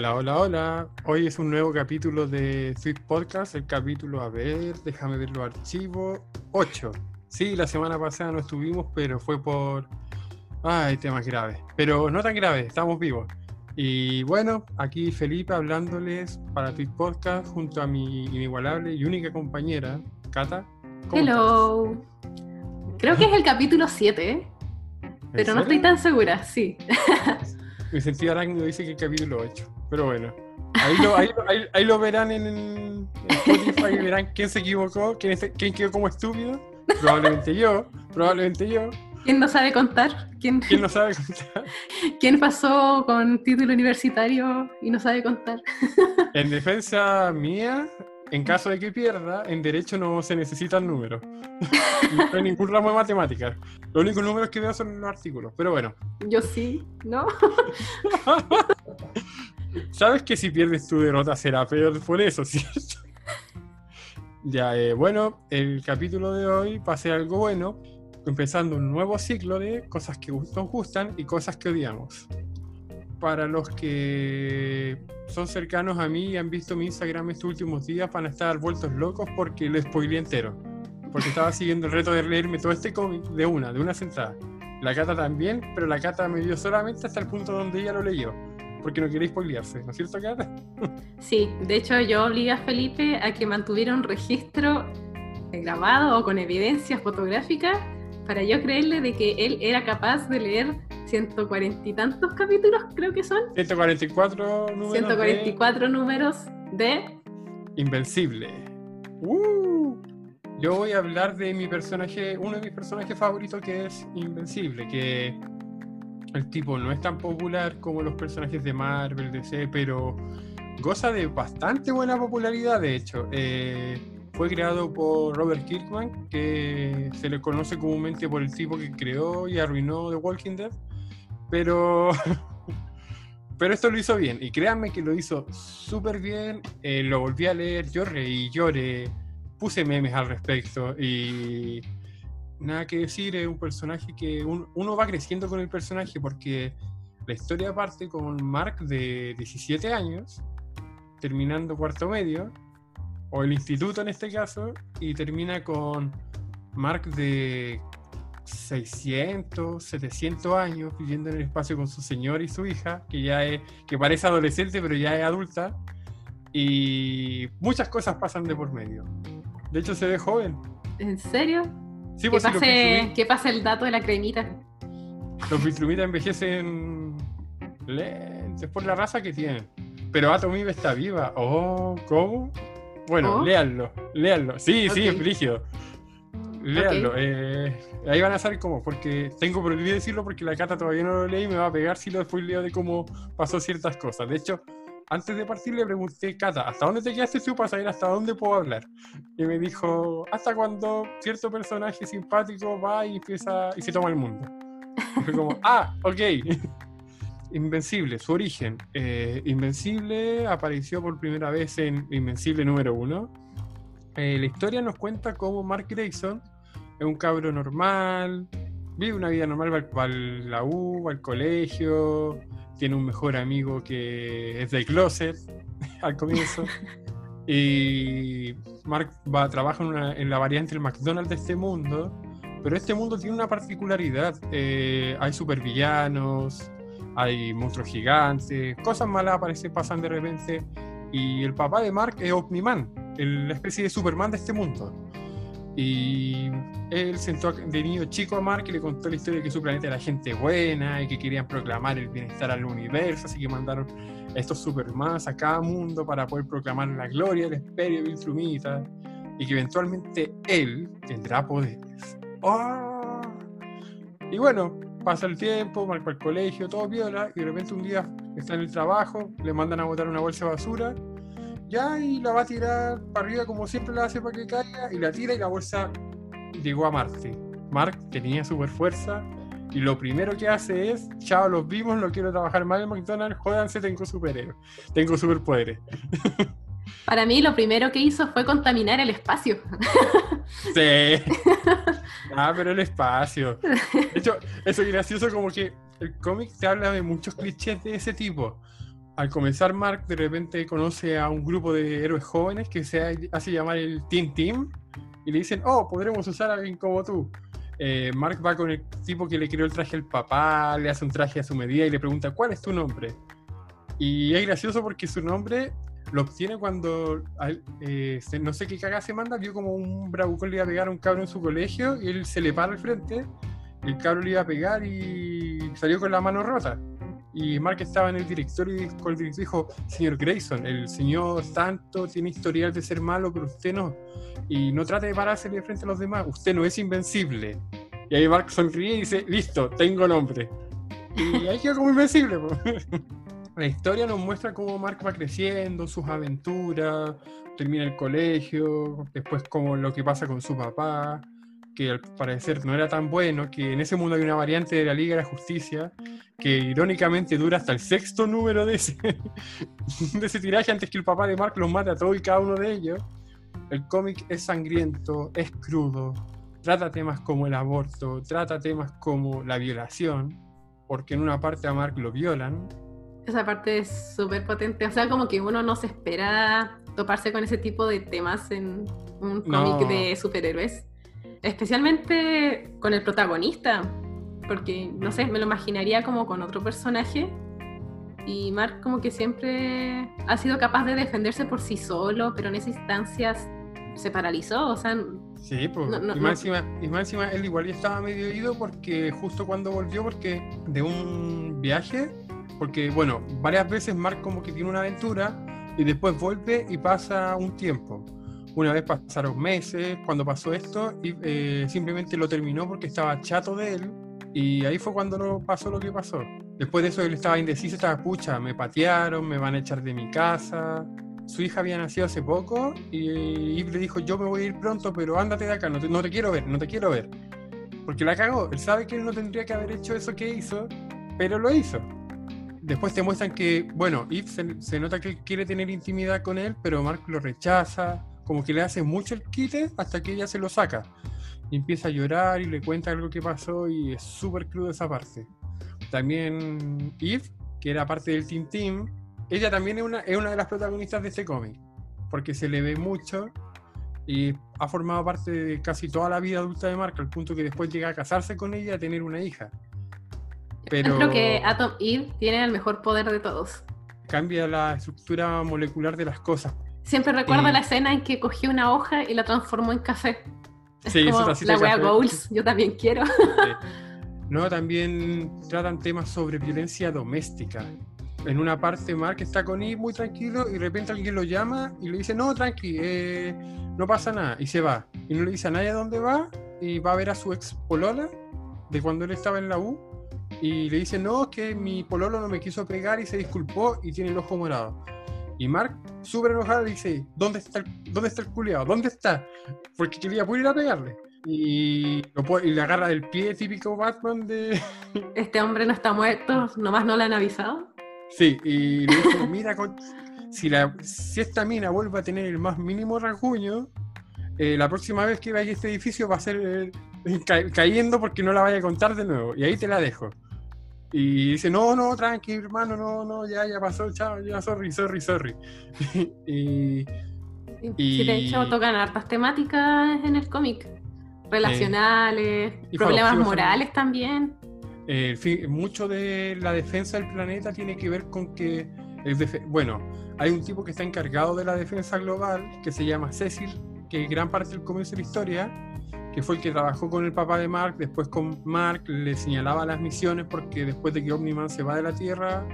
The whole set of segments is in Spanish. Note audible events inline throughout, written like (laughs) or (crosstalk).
Hola, hola, hola. Hoy es un nuevo capítulo de Sweet Podcast, el capítulo, a ver, déjame ver los archivos, 8. Sí, la semana pasada no estuvimos, pero fue por... Ay, temas graves. Pero no tan graves, estamos vivos. Y bueno, aquí Felipe hablándoles para Sweet Podcast junto a mi inigualable y única compañera, Cata. ¿Cómo Hello. Creo que es el capítulo 7, ¿En pero no estoy tan segura, sí. (laughs) Mi sentido arácnido dice que el capítulo 8. Pero bueno, ahí lo, ahí, lo- ahí- ahí lo verán en, en Spotify verán quién se equivocó, quién, es- quién quedó como estúpido. Probablemente yo, probablemente yo. ¿Quién no sabe contar? ¿Quién, ¿Quién no sabe contar? quién pasó con título universitario y no sabe contar? En defensa mía, en caso de que pierda, en derecho no se necesitan números. No hay ningún ramo de matemáticas. Los únicos números que veo son los artículos. Pero bueno, Yo sí, ¿no? (laughs) Sabes que si pierdes tu derrota será peor por eso, (laughs) ¿cierto? ya, eh, bueno, el capítulo de hoy ser algo bueno, empezando un nuevo ciclo de cosas que nos gustan y cosas que odiamos. Para los que son cercanos a mí y han visto mi Instagram estos últimos días, van a estar vueltos locos porque lo spoileé entero. Porque estaba (laughs) siguiendo el reto de leerme todo este cómic de una, de una sentada. La Cata también, pero la Cata me dio solamente hasta el punto donde ella lo leyó porque no queréis spoilearse, ¿no es cierto, Cata? (laughs) Sí, de hecho yo obligué a Felipe a que mantuviera un registro grabado o con evidencia fotográfica para yo creerle de que él era capaz de leer 140 y tantos capítulos, creo que son. 144 números 144 números de... de Invencible. ¡Uh! Yo voy a hablar de mi personaje, uno de mis personajes favoritos que es Invencible, que el tipo no es tan popular como los personajes de Marvel, DC, pero goza de bastante buena popularidad, de hecho. Eh, fue creado por Robert Kirkman, que se le conoce comúnmente por el tipo que creó y arruinó The Walking Dead. Pero, (laughs) pero esto lo hizo bien, y créanme que lo hizo súper bien. eh, lo volví a leer, yo reí, lloré, puse memes al respecto y nada que decir, es un personaje que un- uno va creciendo con el personaje porque la historia parte con Mark de 17 años, terminando cuarto medio, o el instituto en este caso, y termina con Mark de 600, 700 años viviendo en el espacio con su señor y su hija, que ya es, que parece adolescente pero ya es adulta, y muchas cosas pasan de por medio. De hecho se ve joven. ¿En serio? Sí, pues si pase, Viltrumi- que pase el dato de la cremita. los Viltrumitas envejecen lentes por la raza que tienen. Pero Atomib está viva. Oh, ¿cómo? Bueno, ¿Oh? léanlo, léanlo. Sí, sí, es brígido. Léanlo. eh, ahí van a saber cómo, porque tengo prohibido decirlo porque la cata todavía no lo leí y me va a pegar si lo spoileo de cómo pasó ciertas cosas. De hecho, antes de partir le pregunté, Cata, ¿hasta dónde te quedaste tú para saber hasta dónde puedo hablar? Y me dijo, hasta cuando cierto personaje simpático va y empieza y se toma el mundo. Y fue como, ah, ok. (laughs) Invencible, su origen. Eh, Invencible apareció por primera vez en Invencible número uno. Eh, la historia nos cuenta cómo Mark Grayson es un cabro normal, vive una vida normal, va, va a la U, va al colegio, tiene un mejor amigo que es del closet (laughs) al comienzo. (laughs) Y Mark va, trabaja en, una- en la variante del McDonald's de este mundo, pero este mundo tiene una particularidad. eh, hay supervillanos, hay monstruos gigantes, cosas malas aparecen, pasan de repente. Y el papá de Mark es Omniman, la especie de Superman de este mundo. Y él sentó de niño chico a Mark y le contó la historia de que su planeta era gente buena y que querían proclamar el bienestar al universo, así que mandaron a estos Supermans a cada mundo para poder proclamar la gloria del imperio Viltrumita y que eventualmente él tendrá poderes. ¡Oh! Y bueno, pasa el tiempo, Mark va al colegio, todo viola, y de repente un día está en el trabajo, le mandan a botar una bolsa de basura, ya y la va a tirar para arriba como siempre la hace para que caiga, y la tira y la bolsa llegó a Marte. Mark tenía super fuerza y lo primero que hace es, chao, los vimos, no quiero trabajar más en McDonald's, jódanse, tengo superhéroes, tengo superpoderes. (laughs) Para mí lo primero que hizo fue contaminar el espacio. (laughs) Sí. Ah, pero el espacio. De hecho, eso es gracioso como que el cómic te habla de muchos clichés de ese tipo. Al comenzar Mark de repente conoce a un grupo de héroes jóvenes que se hace llamar el Team Team y le dicen, oh, podremos usar a alguien como tú. Eh, Mark va con el tipo que le creó el traje al papá, le hace un traje a su medida y le pregunta, ¿cuál es tu nombre? Y es gracioso porque su nombre lo obtiene cuando, eh, no sé qué caga se manda, vio como un bravucón le iba a pegar a un cabro en su colegio y él se le para al frente, el cabro le iba a pegar y salió con la mano rota. Y Mark estaba en el directorio y el director dijo, señor Grayson, el señor tanto tiene historial de ser malo, pero usted no. Y no trate de pararse de frente a los demás, usted no es invencible. Y ahí Mark sonríe y dice, listo, tengo nombre. Y ahí quedó como invencible. (laughs) La historia nos muestra cómo Mark va creciendo, sus aventuras, termina el colegio, después como lo que pasa con su papá, que al parecer no era tan bueno, que en ese mundo hay una variante de la Liga de la Justicia, que irónicamente dura hasta el sexto número de ese, (laughs) de ese tiraje antes que el papá de Mark los mate a todos y cada uno de ellos. El cómic es sangriento, es crudo, trata temas como el aborto, trata temas como la violación, porque en una parte a Mark lo violan, esa parte es súper potente. O sea, como que uno no se espera toparse con ese tipo de temas en un cómic de superhéroes. Especialmente con el protagonista. Porque, no sé, me lo imaginaría como con otro personaje. Y Mark como que siempre ha sido capaz de defenderse por sí solo, pero en esas instancias se paralizó. O sea, Sí, pues. y, más encima, y, más encima, él igual ya estaba medio ido porque justo cuando volvió, porque de un viaje porque, bueno, varias veces Mark como que tiene una aventura y después vuelve y pasa un tiempo. Una vez pasaron meses cuando pasó esto y eh, simplemente lo terminó porque estaba chato de él y ahí fue cuando no pasó lo que pasó. Después de eso él estaba indeciso, estaba pucha, me patearon, me van a echar de mi casa. Su hija había nacido hace poco y, le dijo, yo me voy a ir pronto, pero ándate de acá, no te, no te quiero ver, no te quiero ver. Porque la cagó, él sabe que él no tendría que haber hecho eso que hizo, pero lo hizo después te muestran que, bueno, Eve se, nota que quiere tener intimidad con él, pero Mark lo rechaza, como que le hace mucho el quite hasta que ella se lo saca. Y empieza a llorar y le cuenta algo que pasó y es súper crudo esa parte. También Eve, que era parte del Team Team, ella también es una, es una de las protagonistas de este cómic, porque se le ve mucho y ha formado parte de casi toda la vida adulta de Mark, al punto que después llega a casarse con ella y a tener una hija. Pero... Creo que Atom Eve tiene el mejor poder de todos. Cambia la estructura molecular de las cosas. Siempre recuerdo la escena en que cogió una hoja y la transformó en café. sí, como la wea Goals, yo también quiero. (laughs) No, también tratan temas sobre violencia doméstica. En una parte Mark está con Eve muy tranquilo y de repente alguien lo llama y le dice, no, tranqui, eh, no pasa nada. Y se va. Y no le dice a nadie dónde va y va a ver a su ex polola de cuando él estaba en la U y le dice, no, es que mi pololo no me quiso pegar y se disculpó y tiene el ojo morado. Y Mark, súper enojado, dice, ¿dónde está, el, ¿dónde está el culiado? ¿Dónde está? Porque quería poder ir a pegarle. Y, y, le agarra del pie típico Batman de... (laughs) Este hombre no está muerto, nomás no le han avisado. Sí, y le dice, mira, si, la, si esta mina vuelve a tener el más mínimo rasguño, eh, la próxima vez que vaya a este edificio va a ser eh, cayendo porque no la vaya a contar de nuevo. Y ahí te la dejo. Y dice, no, no, tranqui, hermano, no, no, ya, ya pasó, chao, ya, sorry, sorry, sorry. (laughs) y, y... de hecho tocan hartas temáticas en el cómic, relacionales, problemas morales también. Eh, mucho de la defensa del planeta tiene que ver con que, bueno, hay un tipo que está encargado de la defensa global, que se llama Cecil, que gran parte del comienzo de la historia que fue el que trabajó con el papá de Mark, después con Mark le señalaba las misiones porque después de que Omniman se va de la Tierra,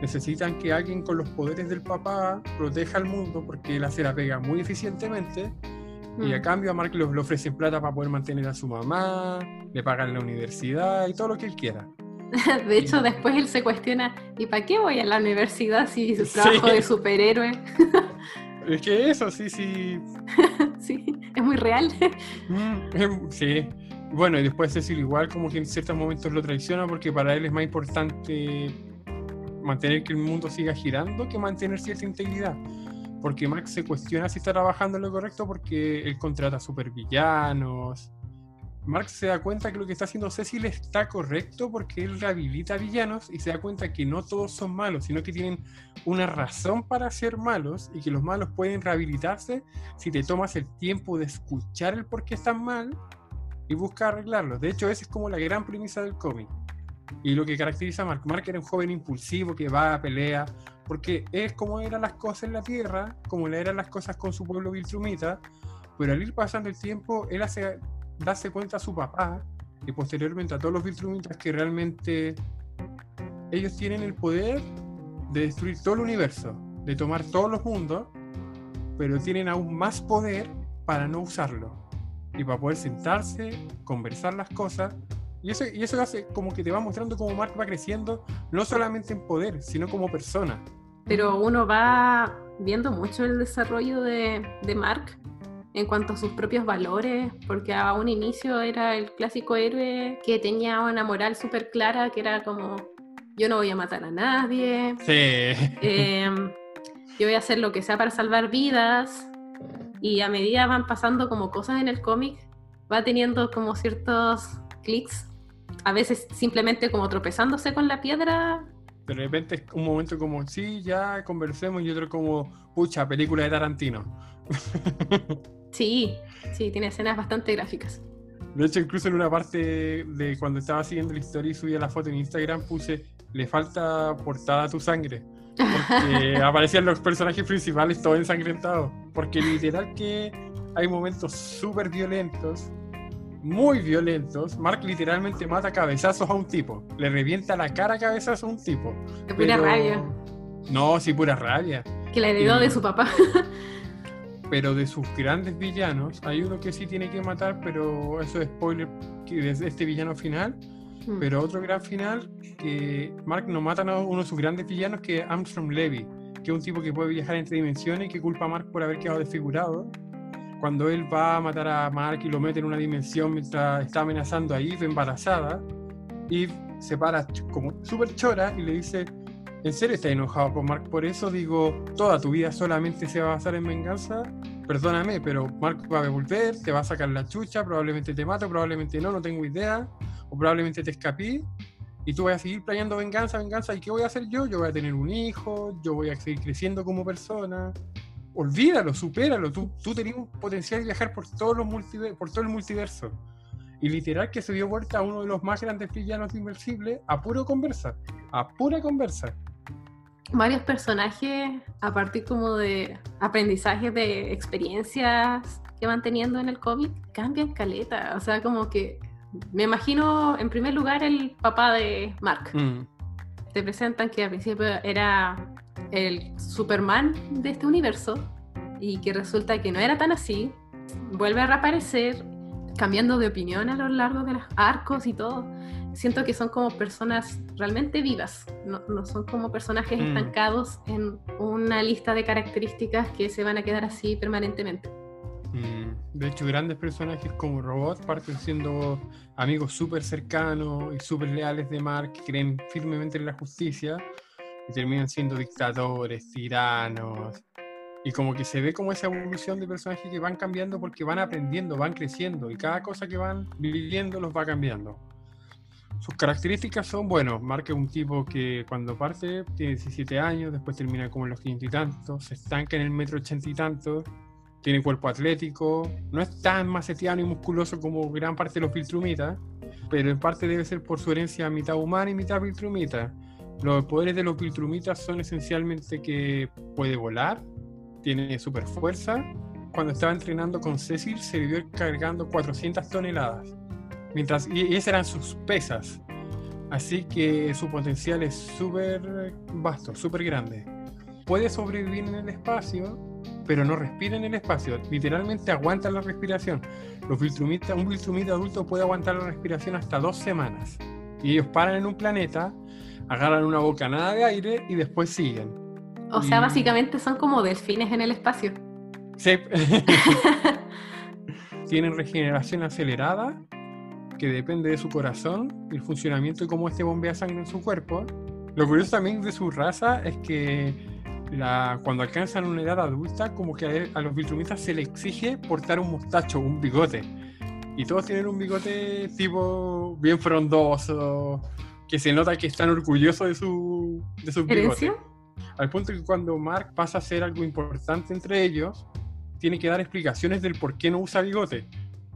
necesitan que alguien con los poderes del papá proteja al mundo porque él hace la pega muy eficientemente y a mm. cambio a Mark le, ofrecen plata para poder mantener a su mamá, le pagan la universidad y todo lo que él quiera. (laughs) De hecho, después él se cuestiona, ¿y para qué voy a la universidad si (laughs) trabajo de superhéroe? (laughs) Es que eso, sí, sí. sí, es muy real. Mm, sí. Bueno, y después Cecil igual como que en ciertos momentos lo traiciona porque para él es más importante mantener que el mundo siga girando que mantener cierta integridad. Porque Max se cuestiona si está trabajando en lo correcto porque él contrata supervillanos. Mark se da cuenta que lo que está haciendo Cecil está correcto porque él rehabilita villanos y se da cuenta que no todos son malos, sino que tienen una razón para ser malos y que los malos pueden rehabilitarse si te tomas el tiempo de escuchar el por qué están mal y buscar arreglarlos. De hecho, esa es como la gran premisa del cómic. Y lo que caracteriza a Mark. Mark era un joven impulsivo que va a pelea, porque es como eran las cosas en la Tierra, como eran las cosas con su pueblo Viltrumita, pero al ir pasando el tiempo, él hace darse cuenta a su papá y posteriormente a todos los Viltrumitas que realmente ellos tienen el poder de destruir todo el universo, de tomar todos los mundos, pero tienen aún más poder para no usarlo y para poder sentarse, conversar las cosas. Y eso, y eso hace como que te va mostrando cómo Mark va creciendo, no solamente en poder, sino como persona. Pero uno va viendo mucho el desarrollo de, de Mark en cuanto a sus propios valores, porque a un inicio era el clásico héroe que tenía una moral súper clara, que era como, yo no voy a matar a nadie, em, yo voy a hacer lo que sea para salvar vidas, y a medida van pasando como cosas en el cómic, va teniendo como ciertos clics, a veces simplemente como tropezándose con la piedra. De repente es un momento como, sí, ya conversemos, y otro como, pucha, película de Tarantino. (laughs) Sí, sí, tiene escenas bastante gráficas. De hecho, incluso en una parte de cuando estaba siguiendo la historia y subía la foto en Instagram, puse, le falta portada a tu sangre. Porque (laughs) aparecían los personajes principales todos ensangrentados. Porque literal que hay momentos súper violentos, muy violentos. Mark literalmente mata cabezazos a un tipo. Le revienta la cara a cabezazos a un tipo. De pura rabia. No, sí, pura rabia. Que la heredó de su papá. (laughs) pero de sus grandes villanos, hay uno que sí tiene que matar, pero eso es spoiler desde este villano final. Hmm. Pero otro gran final que Mark no mata a uno de sus grandes villanos, que es Armstrong Levy, que es un tipo que puede viajar entre dimensiones y que culpa a Mark por haber quedado desfigurado. Cuando él va a matar a Mark y lo mete en una dimensión mientras está amenazando a Eve embarazada, Eve se para como súper chora y le dice, ¿En serio estás enojado con Mark por eso? Digo, ¿toda tu vida solamente se va a basar en venganza? Perdóname, pero Mark va a volver, te va a sacar la chucha, probablemente te mato, probablemente no, no tengo idea, o probablemente te escapí, y tú vas a seguir planeando venganza, venganza, ¿y qué voy a hacer yo? Yo voy a tener un hijo, yo voy a seguir creciendo como persona. Olvídalo, supéralo, tú, tú tenías un potencial de viajar por, todos los por todo el multiverso. Y literal que se dio vuelta a uno de los más grandes villanos de Inversible a puro conversa, a pura conversa varios personajes a partir como de aprendizajes de experiencias que van teniendo en el cómic cambian caleta. O sea, como que me imagino en primer lugar el papá de Mark. Mm. Te presentan que al principio era el Superman de este universo y que resulta que no era tan así. Vuelve a reaparecer cambiando de opinión a lo largo de los arcos y todo siento que son como personas realmente vivas, no, no son como personajes mm. estancados en una lista de características que se van a quedar así permanentemente. Mm. De hecho, grandes personajes como Robot parten siendo amigos súper cercanos y súper leales de Mark, que creen firmemente en la justicia y terminan siendo dictadores, tiranos. Y como que se ve como esa evolución de personajes que van cambiando porque van aprendiendo, van creciendo y cada cosa que van viviendo los va cambiando. Sus características son, bueno, Mark es un tipo que cuando parte tiene 17 años, después termina como en los 500 y tantos, se estanca en el metro ochenta y tantos, tiene cuerpo atlético, no es tan macetiano y musculoso como gran parte de los Viltrumitas, pero en parte debe ser por su herencia mitad humana y mitad Viltrumita. Los poderes de los Viltrumitas son esencialmente que puede volar, tiene super fuerza. Cuando estaba entrenando con Cecil se vivió cargando 400 toneladas Mientras, y esas eran sus pesas. Así que su potencial es súper vasto, súper grande. Puede sobrevivir en el espacio, pero no respira en el espacio. Literalmente aguanta la respiración. Los Viltrumitas, un Viltrumita adulto puede aguantar la respiración hasta dos semanas. Y ellos paran en un planeta, agarran una bocanada de aire y después siguen. O sea, básicamente son como delfines en el espacio. Sí. (laughs) (laughs) Tienen regeneración acelerada que depende de su corazón, el funcionamiento y cómo este bombea sangre en su cuerpo. Lo curioso también de su raza es que la, cuando alcanzan una edad adulta, como que a, los Viltrumitas se les exige portar un mostacho, un bigote. Y todos tienen un bigote tipo bien frondoso, que se nota que están orgullosos de su, de sus bigotes. Al punto que cuando Mark pasa a ser algo importante entre ellos, tiene que dar explicaciones del por qué no usa bigote.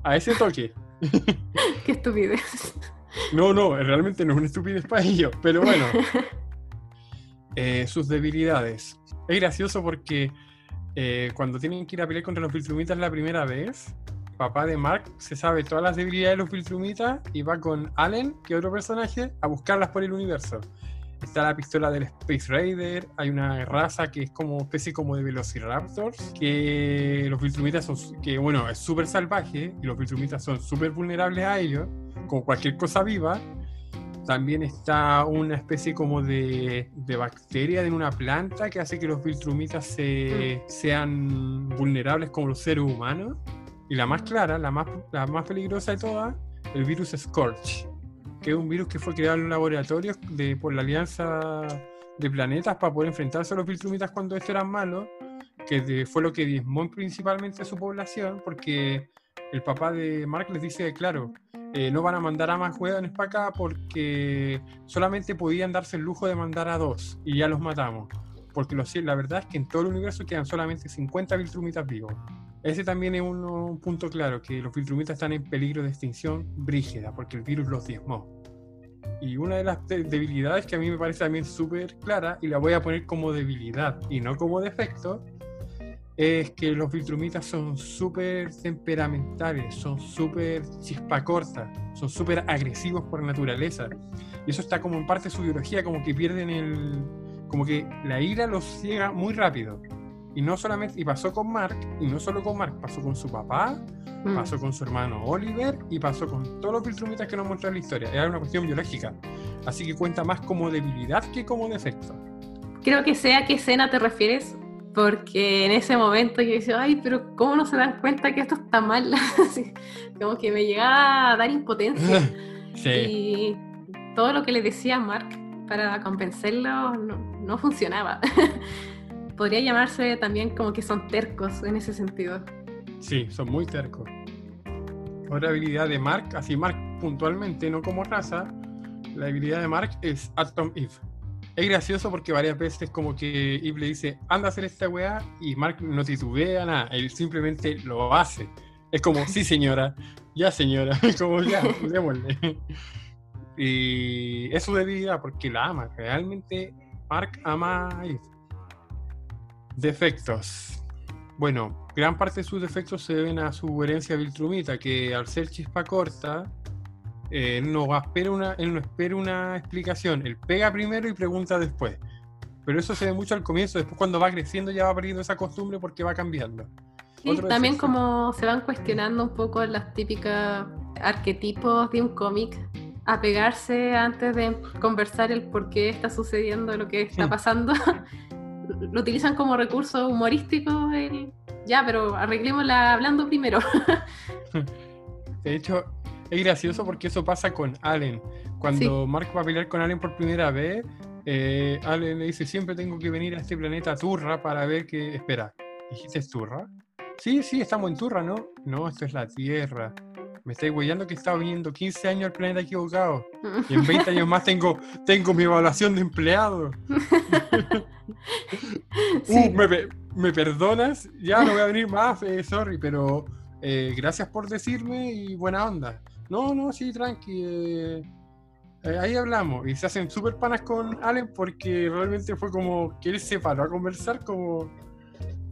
A ese toque. (laughs) qué estupidez. No, no, realmente no es una estupidez para ellos, pero bueno. (laughs) Eh, sus debilidades. Es gracioso porque eh, cuando tienen que ir a pelear contra los Viltrumitas la primera vez, papá de Mark se sabe todas las debilidades de los Viltrumitas y va con Allen, que es otro personaje, a buscarlas por el universo. Está la pistola del Space Raider, hay una raza que es como especie como de Velociraptors, que los Viltrumitas son, que bueno, es súper salvaje y los Viltrumitas son súper vulnerables a ellos, como cualquier cosa viva. También está una especie como de, de bacteria en una planta que hace que los Viltrumitas se, mm. sean vulnerables como los seres humanos. Y la más clara, la más, la más peligrosa de todas, el virus Scorch, que es un virus que fue creado en un laboratorio de, por la Alianza de Planetas para poder enfrentarse a los Viltrumitas cuando estos eran malos, que fue lo que diezmó principalmente a su población, porque el papá de Mark les dice, claro, eh, no van a mandar a más hueones para acá porque solamente podían darse el lujo de mandar a dos y ya los matamos. Porque la verdad es que en todo el universo quedan solamente 50 Viltrumitas vivos. Ese también es un, punto claro, que los Viltrumitas están en peligro de extinción brígida, porque el virus los diezmó. Y una de las debilidades que a mí me parece también súper clara, y la voy a poner como debilidad y no como defecto, es que los Viltrumitas son súper temperamentales, son súper chispacortas, son súper agresivos por naturaleza. Y eso está como en parte su biología, como que pierden el... como que la ira los ciega muy rápido. Y no solamente, y pasó con Mark, y no solo con Mark, pasó con su papá, mm. pasó con su hermano Oliver, y pasó con todos los Viltrumitas que nos muestra la historia. Era una cuestión biológica. Así que cuenta más como debilidad que como defecto. Creo que sé a qué escena te refieres, porque en ese momento yo decía, ay, pero ¿cómo no se dan cuenta que esto está mal? (laughs) como que me llegaba a dar impotencia. (laughs) sí. Y todo lo que le decía a Mark para convencerlo no, no funcionaba. (laughs) podría llamarse también como que son tercos en ese sentido. Sí, son muy tercos. Otra habilidad de Mark, así Mark puntualmente, no como raza, la habilidad de Mark es Atom Eve. Es gracioso porque varias veces como que Eve le dice, anda a hacer esta weá, y Mark no titubea nada, él simplemente lo hace. Es como, sí señora, ya señora, (laughs) como ya, démosle. Y es su debilidad porque la ama, realmente Mark ama a Eve. Defectos. Bueno, gran parte de sus defectos se deben a su herencia viltrumita, que al ser chispa corta, eh, no espera una, él no espera una explicación. Él pega primero y pregunta después. Pero eso se ve mucho al comienzo, después cuando va creciendo ya va perdiendo esa costumbre porque va cambiando. Sí, también como se van cuestionando un poco las típicas arquetipos de un cómic, a pegarse antes de conversar el por qué está sucediendo lo que está pasando. (laughs) lo utilizan como recurso humorístico, el, ya, pero arreglémosla hablando primero. (laughs) de hecho, es gracioso porque eso pasa con Allen. Cuando Mark va a pelear con Allen por primera vez, eh, Allen le dice, siempre tengo que venir a este planeta Turra para ver qué... Espera, ¿dijiste Turra? Sí, sí, estamos en Turra, ¿no? No, esto es la Tierra. Me estáis huellando que estaba viniendo 15 años al planeta equivocado. (laughs) Y en 20 años más tengo, tengo mi evaluación de empleado. (laughs) Uh, me, perdonas? Ya no voy a venir más, eh, sorry, pero eh, gracias por decirme y buena onda. No, no, sí, tranqui. Eh, ahí hablamos. Y se hacen súper panas con Allen porque realmente fue como que él se paró a conversar como,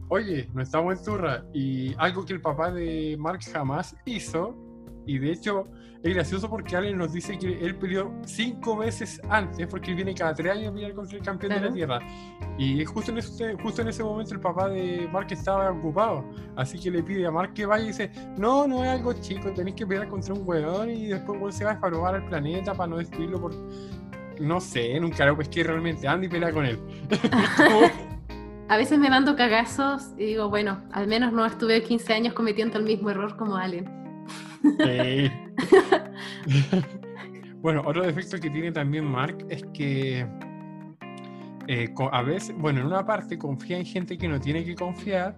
oye, no estamos en turra. Y algo que el papá de Mark jamás hizo y de hecho, es gracioso porque Allen nos dice que él peleó cinco veces antes, porque él viene cada tres años a pelear contra el campeón de la Tierra. Y justo en, ese, justo en ese momento el papá de Mark estaba ocupado. Así que le pide a Mark que vaya y dice: No, no es algo chico, tenéis que pelear contra un weón y después se va a probar al planeta para no destruirlo por. No sé, nunca lo pesqué realmente. Andy pelea con él. (laughs) a veces me mando cagazos y digo, bueno, al menos no estuve 15 años cometiendo el mismo error como Allen. (laughs) bueno, otro defecto que tiene también Mark es que eh, a veces, bueno, en una parte confía en gente que no tiene que confiar,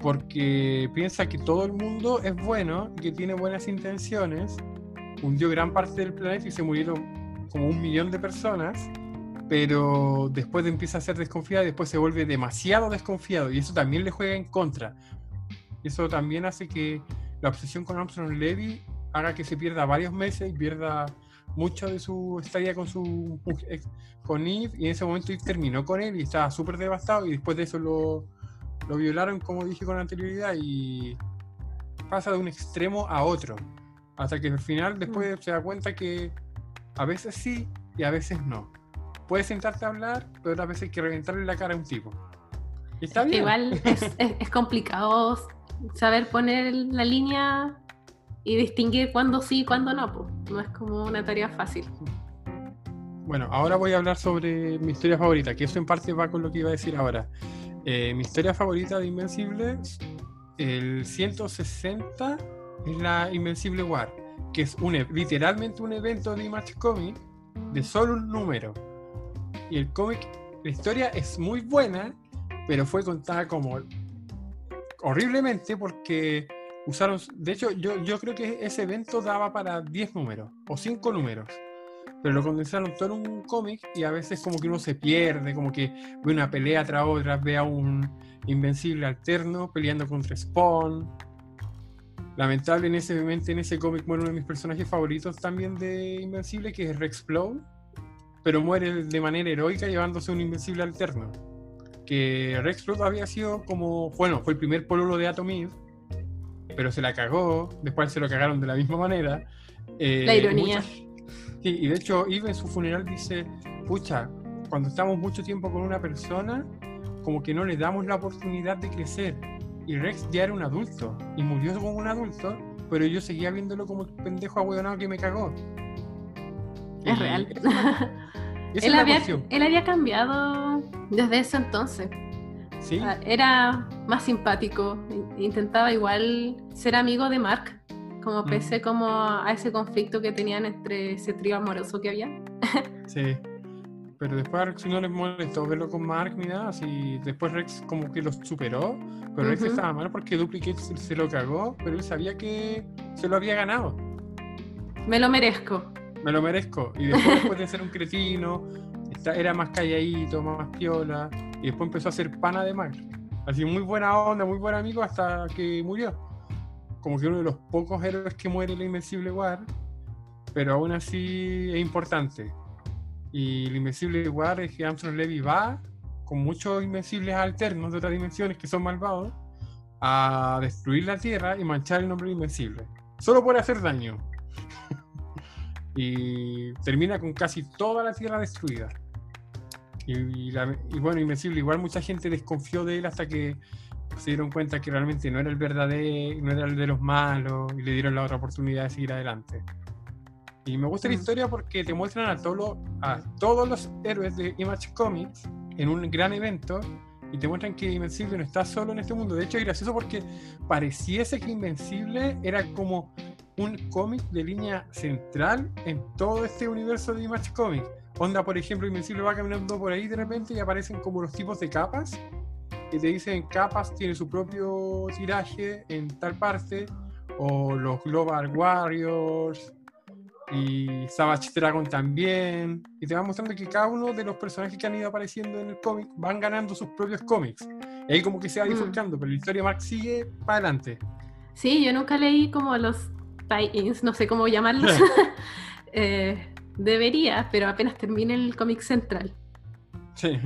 porque piensa que todo el mundo es bueno, que tiene buenas intenciones, hundió gran parte del planeta y se murieron como un millón de personas, pero después empieza a ser desconfiado y después se vuelve demasiado desconfiado y eso también le juega en contra. Eso también hace que la obsesión con Armstrong Levy haga que se pierda varios meses y pierda mucho de su estadía con su con Eve y en ese momento Eve terminó con él y estaba súper devastado y después de eso lo, lo violaron como dije con anterioridad y pasa de un extremo a otro hasta que al final después mm. se da cuenta que a veces sí y a veces no. Puedes sentarte a hablar pero a veces hay que reventarle la cara a un tipo. Está bien. igual es, es complicado saber poner la línea y distinguir cuándo sí y cuándo no, pues. No es como una tarea fácil. Bueno, ahora voy a hablar sobre mi historia favorita, que eso en parte va con lo que iba a decir ahora. Eh, mi historia favorita de Invencible, el 160 es la Invencible War, que es un, e, literalmente un evento de Image Comic de solo un número. Y el cómic, la historia es muy buena, pero fue contada como horriblemente porque usaron, de hecho yo, yo creo que ese evento daba para 10 números o 5 números, pero lo condensaron todo en un cómic y a veces como que uno se pierde, como que ve una pelea tras otra, ve a un invencible alterno peleando contra Spawn. Lamentablemente en ese cómic muere uno de mis personajes favoritos también de Invencible, que es Rex Flow, pero muere de manera heroica llevándose un Invencible alterno. Que Rex Flow había sido como, bueno, fue el primer pololo de Atomid, pero se la cagó, después se lo cagaron de la misma manera. Eh, la ironía. sí, y de hecho, Eve en su funeral dice, pucha, cuando estamos mucho tiempo con una persona, como que no le damos la oportunidad de crecer. Y Rex ya era un adulto, y murió como un adulto, pero yo seguía viéndolo como el pendejo ahueonado que me cagó. Es real. Él, había, él había cambiado desde ese entonces. Era más simpático, intentaba igual ser amigo de Mark, como mm. pese como a ese conflicto que tenían entre ese trío amoroso que había. (laughs) sí, pero después a Rex no le molestó verlo con Mark ni nada, así después Rex como que lo superó, pero Rex estaba mal porque Duplicate se lo cagó, pero él sabía que se lo había ganado. Me lo merezco. Me lo merezco. Y después, después de ser un cretino, era más calladito, más piola y después empezó a ser pana de Mark. Así muy buena onda, muy buen amigo hasta que murió. Como que uno de los pocos héroes que muere en la Invencible War, pero aún así es importante. Y la Invencible War es que Armstrong Levy va con muchos invencibles alternos de otras dimensiones que son malvados a destruir la Tierra y manchar el nombre de Invencible. Solo por hacer daño. Y termina con casi toda la Tierra destruida. Y, bueno, Invencible, igual mucha gente desconfió de él hasta que se dieron cuenta que realmente no era el verdadero, no era el de los malos y le dieron la otra oportunidad de seguir adelante. Y me gusta la mm. historia porque te muestran a, todo a todos los héroes de Image Comics en un gran evento y te muestran que Invencible no está solo en este mundo. De hecho, es gracioso porque pareciese que Invencible era como un cómic de línea central en todo este universo de Image Comics Onda, por ejemplo, Invencible va caminando por ahí de repente y aparecen como los tipos de capas que te dicen capas tiene su propio tiraje en tal parte, o los Global Warriors y Savage Dragon también, y te va mostrando que cada uno de los personajes que han ido apareciendo en el cómic van ganando sus propios cómics. Y ahí como que se va mm. pero la historia de Mark sigue para adelante. Sí, yo nunca leí como los tie-ins, no sé cómo llamarlos. (laughs) eh, Debería, pero apenas termine el cómic central. Sí.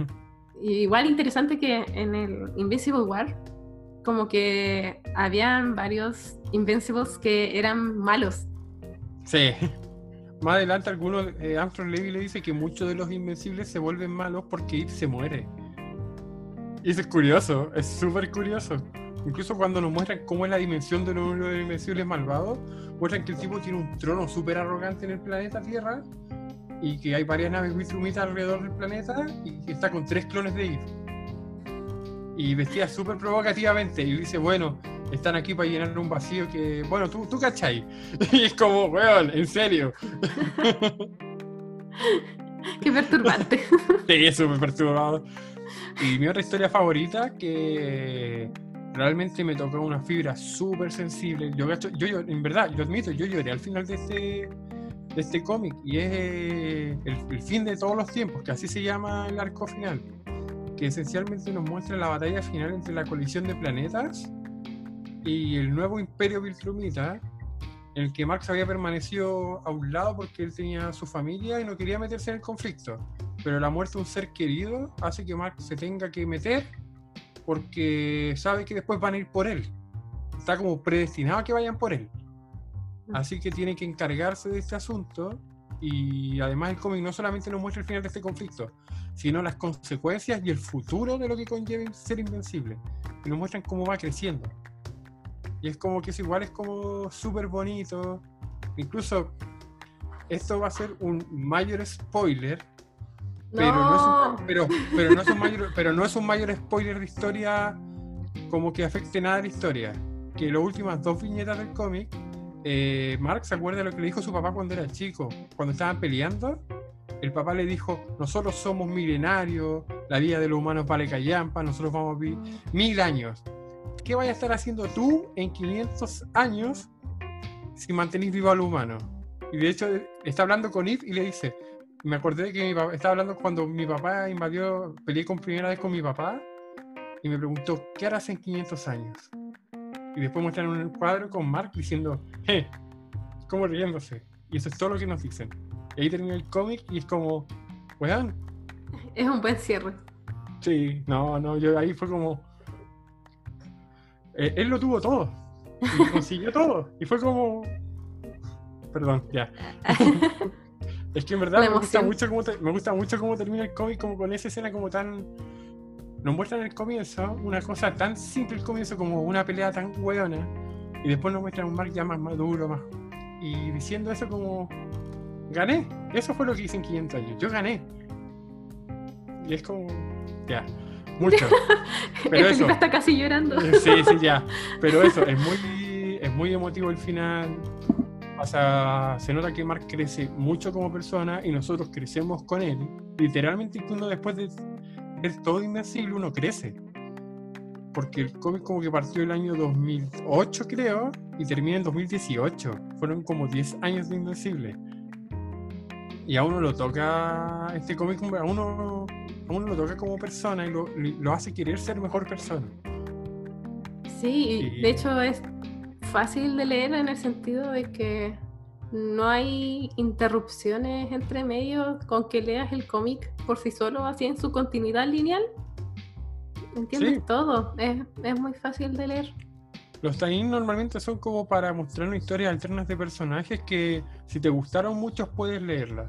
igual interesante que en el Invisible War, como que habían varios Invincibles que eran malos. Sí. Más adelante, algunos, eh, Armstrong Levy le dice que muchos de los Invencibles se vuelven malos porque Eve se muere. Y eso es curioso, es súper curioso. Incluso cuando nos muestran cómo es la dimensión de los invencibles malvados, muestran que el tipo tiene un trono súper arrogante en el planeta Tierra y que hay varias naves Witrumitas alrededor del planeta y que está con tres clones de Eve. Y vestida súper provocativamente y dice, bueno, están aquí para llenar un vacío que, bueno, tú, tú cachai. (laughs) Y es como, weón, en serio. (laughs) Qué perturbante. Sí, es súper perturbado. Y mi otra historia favorita, que realmente me tocó una fibra súper sensible. Yo, yo, yo, en verdad, yo admito, yo lloré al final de este, de este cómic y es el, el, fin de todos los tiempos, que así se llama el arco final, que esencialmente nos muestra la batalla final entre la colisión de planetas y el nuevo imperio Viltrumita, en el que Marx había permanecido a un lado porque él tenía su familia y no quería meterse en el conflicto. Pero la muerte de un ser querido hace que Marx se tenga que meter porque sabe que después van a ir por él. Está como predestinado a que vayan por él. Mm. Así que tiene que encargarse de este asunto y además el cómic no solamente nos muestra el final de este conflicto, sino las consecuencias y el futuro de lo que conlleva ser invencible. Y nos muestran cómo va creciendo. Y es como que es igual, es como súper bonito. Incluso esto va a ser un mayor spoiler pero, no. es un, pero, pero, no es un mayor, pero no es un mayor spoiler de historia como que afecte nada a la historia. Que las últimas dos viñetas del cómic, eh, Mark se acuerda de lo que le dijo su papá cuando era chico, cuando estaban peleando. El papá le dijo, nosotros somos milenarios, la vida de los humanos vale callampa, nosotros vamos a vivir mil años. ¿Qué vaya a estar haciendo tú en 500 años si mantenís vivo al humano? Y de hecho está hablando con Eve y le dice, me acordé de que mi papá, estaba hablando cuando mi papá invadió, peleé con primera vez con mi papá y me preguntó, ¿qué harás en 500 años? Y después muestran un cuadro con Mark diciendo, ¡eh! Como riéndose. Y eso es todo lo que nos dicen. Y ahí termina el cómic y es como, weón. Es un buen cierre. Sí, no, no, yo ahí fue como. Eh, él lo tuvo todo. Y consiguió todo. Y fue como. Perdón, ya. (laughs) Es que en verdad me gusta, mucho cómo me gusta mucho cómo termina el cómic, como con esa escena como tan... Nos muestran el comienzo una cosa tan simple el comienzo como una pelea tan hueona y después nos muestran un Mark ya más maduro, más... Y diciendo eso como... Gané. Eso fue lo que hice en 500 años. Yo gané. Y es como... Ya. Mucho. (laughs) Pero eso. está casi llorando. Sí, sí, ya. Pero eso, es muy, es muy emotivo el final se nota que Mark crece mucho como persona y nosotros crecemos con él. Literalmente, uno después de ver todo Invencible, uno crece. Porque el cómic como que partió el año 2008, creo, y termina en 2018. Fueron como 10 años de Invencible. Y a uno lo toca, este cómic a uno, a uno lo toca como persona y lo, lo hace querer ser mejor persona. Sí, de hecho es fácil de leer en el sentido de que no hay interrupciones entre medios con que leas el cómic por sí solo, así en su continuidad lineal. Entiendes todo, es, es, muy fácil de leer. Los tie normalmente son como para mostrar una historia alternas de personajes que si te gustaron muchos puedes leerla.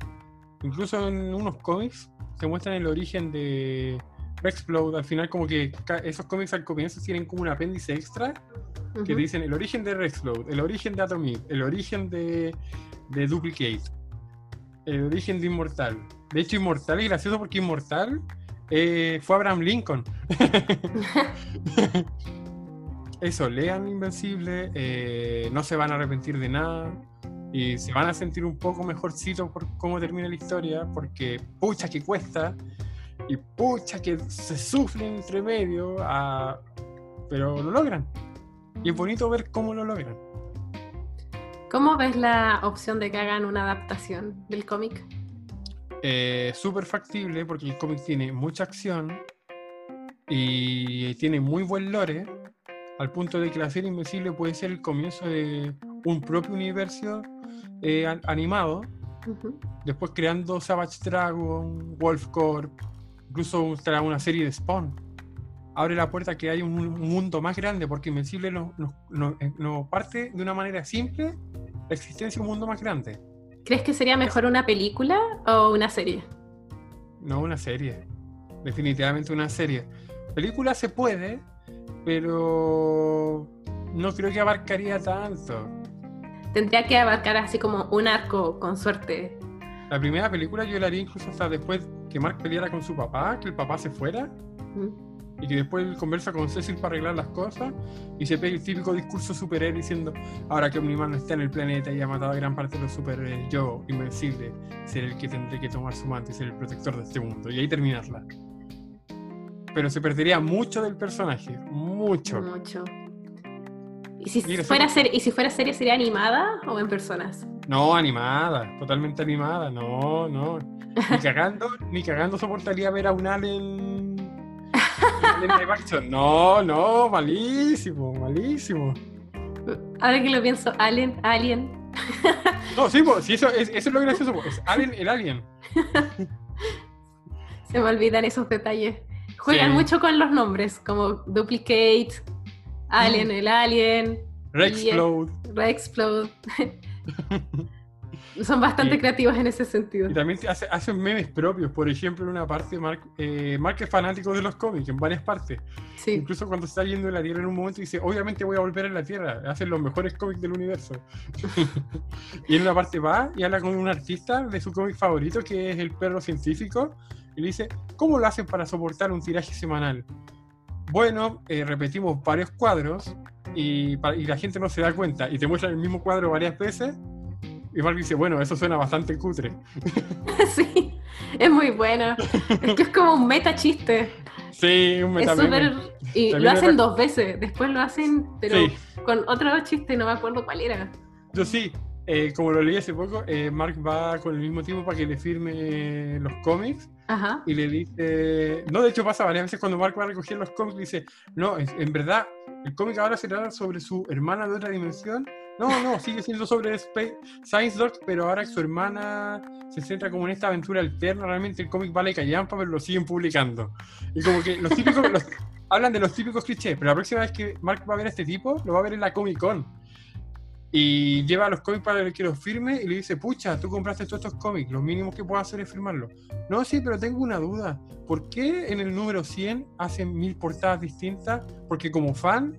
Incluso en unos cómics se muestran el origen de Explode, al final como que esos cómics al comienzo tienen como un apéndice extra que dicen el origen de Rexload, el origen de Atomic, el origen de, de Duplicate, el origen de Inmortal. De hecho, Inmortal es gracioso porque Inmortal eh, fue Abraham Lincoln. (laughs) Eso, lean Invencible, eh, no se van a arrepentir de nada y se van a sentir un poco mejorcito por cómo termina la historia, porque pucha que cuesta y pucha que se sufren entre medio, a... pero lo logran. Y es bonito ver cómo lo logran. ¿Cómo ves la opción de que hagan una adaptación del cómic? Eh, Súper factible porque el cómic tiene mucha acción y tiene muy buen lore, al punto de que la serie Invencible puede ser el comienzo de un propio universo eh, animado, después creando Savage Dragon, Wolf Corp, incluso una serie de Spawn. Abre la puerta a que haya un, mundo más grande, porque Invencible nos no, no, parte de una manera simple la existencia de un mundo más grande. ¿Crees que sería mejor una película o una serie? No, una serie. Definitivamente una serie. Película se puede, pero no creo que abarcaría tanto. Tendría que abarcar así como un arco, con suerte. La primera película yo la haría incluso hasta después que Mark peleara con su papá, que el papá se fuera. Y que después él conversa con Cecil para arreglar las cosas y se pega el típico discurso superhéroe diciendo, ahora que Omniman está en el planeta y ha matado a gran parte de los superhéroes, yo, invencible, seré el que tendré que tomar su manto y ser el protector de este mundo. Y ahí terminarla. pero se perdería mucho del personaje, mucho. Mucho. ¿Y si, fuera serie, ¿Y si fuera serie, sería animada o en personas? No, animada, totalmente animada, no, no. Ni cagando, (laughs) ni cagando soportaría ver a un Allen en (laughs) No, no, malísimo, malísimo. Ahora que lo pienso, Alien, Alien. No, sí, sí eso, es, eso es lo gracioso, es Alien el Alien. (laughs) Se me olvidan esos detalles. Juegan mucho con los nombres, como Duplicate, Alien, mm. el Alien. Rexplode. Rexplode. (laughs) Son bastante creativos en ese sentido. Y también hace, hacen memes propios. Por ejemplo, en una parte, Mark, eh, Mark es fanático de los cómics, en varias partes. Sí. Incluso cuando está yendo de la Tierra en un momento dice, obviamente voy a volver a la Tierra. Hacen los mejores cómics del universo. (laughs) y en una parte va y habla con un artista de su cómic favorito, que es El Perro Científico. Y le dice, ¿cómo lo hacen para soportar un tiraje semanal? Bueno, eh, repetimos varios cuadros y, y, la gente no se da cuenta y te muestran el mismo cuadro varias veces. Y Mark dice, bueno, eso suena bastante cutre. (laughs) sí, es muy bueno. Es que es como un meta chiste. Sí, un meta Y lo hacen dos veces, después lo hacen, pero con otro chiste, no me acuerdo cuál era. Yo sí, eh, como lo leí hace poco, eh, Mark va con el mismo tiempo para que le firme los cómics. Ajá. Y le dice. No, de hecho pasa varias veces cuando Mark va a recoger los cómics, dice: No, en verdad, el cómic ahora será sobre su hermana de otra dimensión. No, no, sigue siendo sobre Science Dog, pero ahora su hermana se centra como en esta aventura alterna. Realmente el cómic vale callampa, pero lo siguen publicando. Y como que los típicos. (laughs) hablan de los típicos clichés, pero la próxima vez que Mark va a ver a este tipo, lo va a ver en la Comic Con. Y lleva los cómics para que los firme y le dice, pucha, tú compraste todos estos cómics, lo mínimo que puedo hacer es firmarlo. No, sí, pero tengo una duda. ¿Por qué en el número 100 hacen mil portadas distintas? Porque como fan,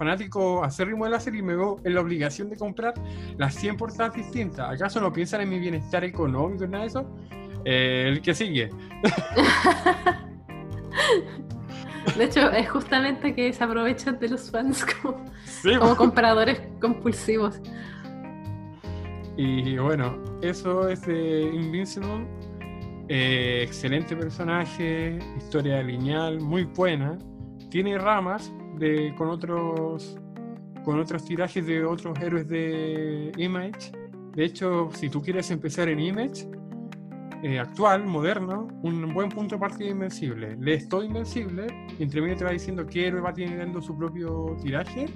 fanático acérrimo de la serie, me veo en la obligación de comprar las 100 portadas distintas. ¿Acaso no piensan en mi bienestar económico y nada de eso? Eh, el que sigue. (laughs) De hecho, es justamente que se aprovechan de los fans como, como compradores compulsivos. Y bueno, eso es de Invincible. Eh, excelente personaje, historia lineal, muy buena. Tiene ramas de, con otros con otros tirajes de otros héroes de Image. De hecho, si tú quieres empezar en Image, eh, actual, moderno, un buen punto de partida invencible. Le estoy invencible, y entre medio te va diciendo que héroe va teniendo su propio tiraje.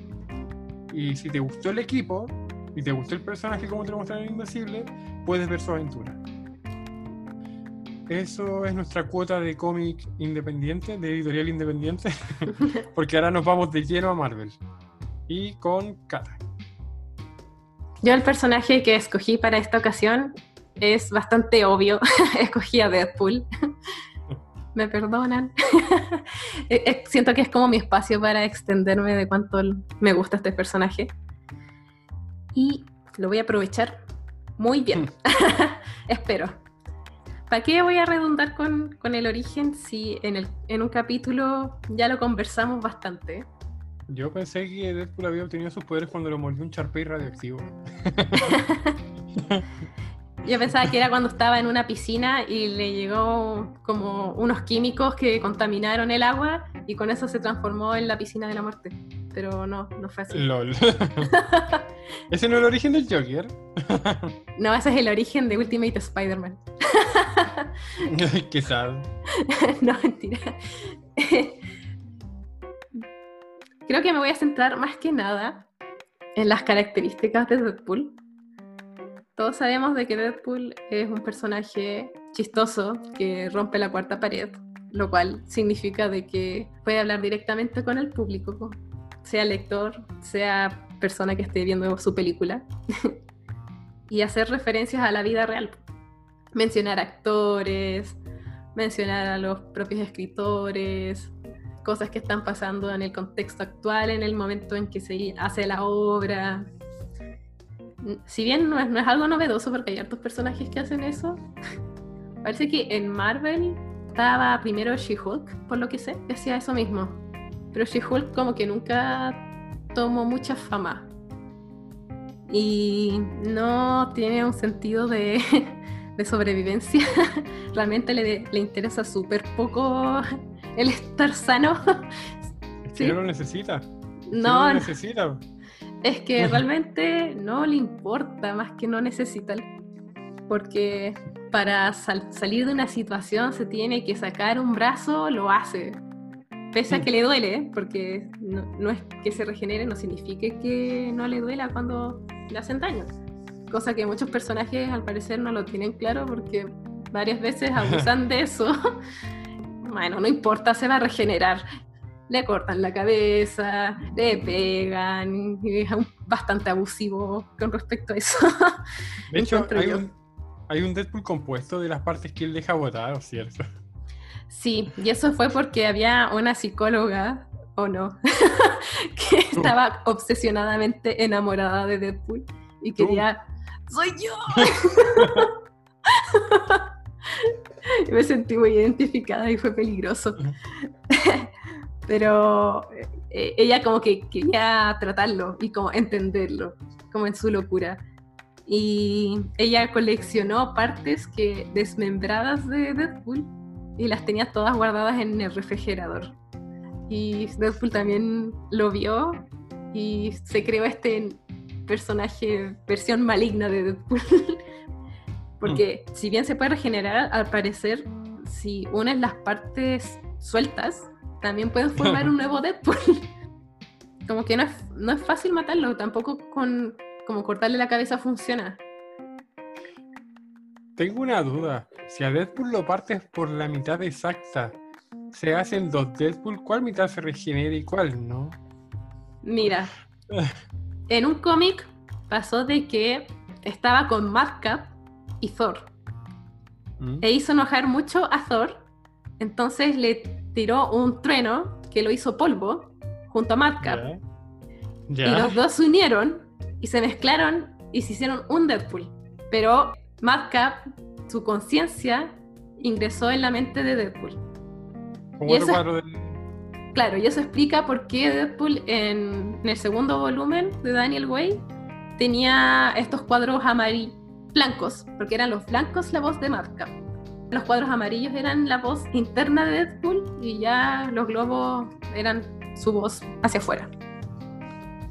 Y si te gustó el equipo y te gustó el personaje como te lo mostraron en Invencible, puedes ver su aventura. Eso es nuestra cuota de cómic independiente, de editorial independiente, (laughs) (laughs) porque ahora nos vamos de lleno a Marvel. Y con Kata. Yo el personaje que escogí para esta ocasión es bastante obvio. (laughs) Escogí a Deadpool. Me perdonan. Eh, eh, siento que es como mi espacio para extenderme de cuánto me gusta este personaje. Y lo voy a aprovechar muy bien. Espero. ¿Para qué voy a redundar con, el origen si en, el, en un capítulo ya lo conversamos bastante? Yo pensé que Deadpool había obtenido sus poderes cuando lo mordió un Charpey radioactivo. (laughs) Yo pensaba que era cuando estaba en una piscina y le llegó como unos químicos que contaminaron el agua y con eso se transformó en la piscina de la muerte. Pero no, no fue así. LOL. ¿Ese (laughs) no es el origen del Joker? (laughs) no, ese es el origen de Ultimate Spider-Man. (laughs) Sad. no, mentira. Creo que me voy a centrar más que nada en las características de Deadpool todos sabemos de que Deadpool es un personaje chistoso que rompe la cuarta pared, lo cual significa de que puede hablar directamente con el público, sea lector, sea persona que esté viendo su película, (laughs) y hacer referencias a la vida real. Mencionar actores, mencionar a los propios escritores, cosas que están pasando en el contexto actual, en el momento en que se hace la obra, si bien no es, algo novedoso porque hay hartos personajes que hacen eso, (laughs) parece que en Marvel estaba primero She-Hulk, por lo que sé, que hacía eso mismo. Pero She-Hulk como que nunca tomó mucha fama. Y no tiene un sentido de, (laughs) de sobrevivencia. (laughs) Realmente le, le interesa súper poco el estar sano. (laughs) Es que no lo necesita. No, no lo necesita. Es que realmente no le importa más que no necesita. Porque para salir de una situación se tiene que sacar un brazo, lo hace. Pese a que le duele, porque no, es que se regenere, no significa que no le duela cuando le hacen daño. Cosa que muchos personajes al parecer no lo tienen claro porque varias veces (laughs) abusan de eso. Bueno, no importa, se va a regenerar le cortan la cabeza, le pegan, y es bastante abusivo con respecto a eso. De (laughs) hecho, hay un, hay un, Deadpool compuesto de las partes que él deja botar, ¿cierto? Sí, y eso fue porque había una psicóloga, o no, (laughs) que estaba obsesionadamente enamorada de Deadpool y quería, ¡soy yo! (laughs) y me sentí muy identificada y fue peligroso. (laughs) pero eh, ella como que quería tratarlo y como entenderlo, como en su locura. Y ella coleccionó partes que desmembradas de Deadpool y las tenía todas guardadas en el refrigerador. Y Deadpool también lo vio y se creó este personaje, versión maligna de Deadpool. (laughs) Porque mm. si bien se puede regenerar, al parecer, si unes las partes sueltas, también pueden formar un (laughs) nuevo Deadpool. (laughs) como que no es, no es fácil matarlo, tampoco con como cortarle la cabeza funciona. Tengo una duda. Si a Deadpool lo partes por la mitad exacta, se hacen dos Deadpool, ¿cuál mitad se regenera y cuál no? Mira, en un cómic pasó de que estaba con Madcap y Thor. ¿Mm? E hizo enojar mucho a Thor. Entonces le tiró un trueno que lo hizo polvo junto a Madcap. Y los dos se unieron y se mezclaron y se hicieron un Deadpool. Pero Madcap, su conciencia, ingresó en la mente de Deadpool. Y eso, Claro, y eso explica por qué Deadpool en, el segundo volumen de Daniel Way tenía estos cuadros amarillos, blancos, porque eran los blancos la voz de Madcap los cuadros amarillos eran la voz interna de Deadpool y ya los globos eran su voz hacia afuera.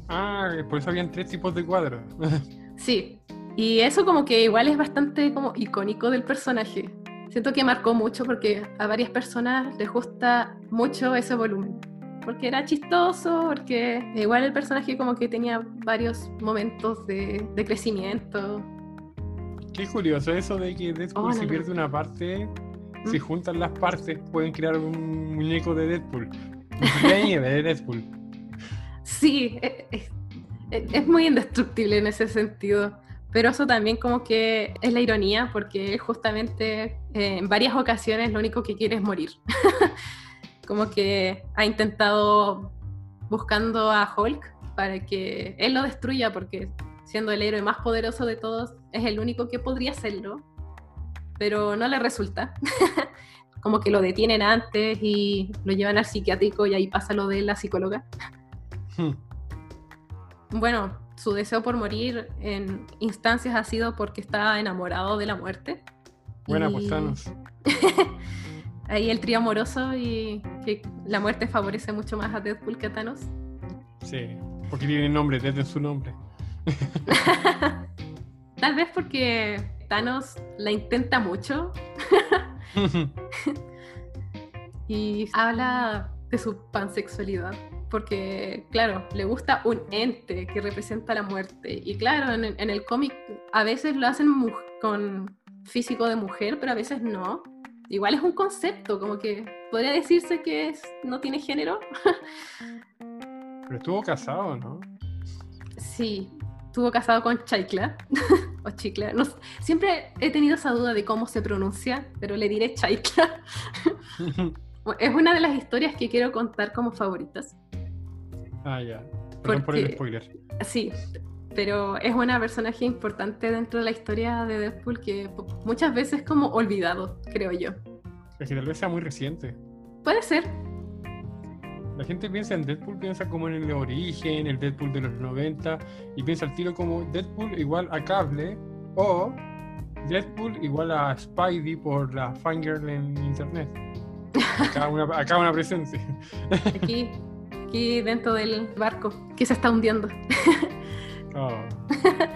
Ah, por eso habían tres tipos de cuadros. (laughs) sí, y eso como que igual es bastante como icónico del personaje. Siento que marcó mucho porque a varias personas les gusta mucho ese volumen. Porque era chistoso, porque igual el personaje como que tenía varios momentos de, de crecimiento, Qué curioso eso de que Deadpool oh, si pierde una parte, si ¿Mm? juntan las partes pueden crear un muñeco de Deadpool. Un de Deadpool. Sí, e, e, e, es, muy indestructible en ese sentido. Pero eso también como que es la ironía, porque justamente eh, en varias ocasiones lo único que quiere es morir. (laughs) como que ha intentado buscando a Hulk para que él lo destruya, porque siendo el héroe más poderoso de todos, es el único que podría hacerlo, pero no le resulta. (laughs) Como que lo detienen antes y lo llevan al psiquiátrico y ahí pasa lo de la psicóloga. Hmm. Bueno, su deseo por morir en instancias ha sido porque estaba enamorado de la muerte. Buena, pues (laughs) ahí el trío amoroso y que la muerte favorece mucho más a Deadpool que a Thanos. Sí, porque tiene nombre desde su nombre. (laughs) Tal vez porque Thanos la intenta mucho. (laughs) y habla de su pansexualidad. Porque, claro, le gusta un ente que representa la muerte. Y claro, en, el cómic a veces lo hacen con físico de mujer, pero a veces no. Igual es un concepto, como que podría decirse que es, no tiene género. pero estuvo casado, ¿no? Sí, estuvo casado con Chaikla, (laughs) o Chicla. No, siempre he tenido esa duda de cómo se pronuncia, pero le diré Chaikla. (laughs) es una de las historias que quiero contar como favoritas. Ah, ya. Perdón por el spoiler. Sí, pero es una personaje importante dentro de la historia de Deadpool que muchas veces como olvidado, creo yo. Es que tal vez sea muy reciente. Puede ser, la gente piensa en Deadpool, piensa como en el origen, el Deadpool de los 90, y piensa al tiro como Deadpool igual a cable, o Deadpool igual a Spidey por la Fangirl en internet. Acá una, acá una presencia. Aquí, (laughs) aquí dentro del barco que se está hundiendo. (laughs) Oh. (laughs)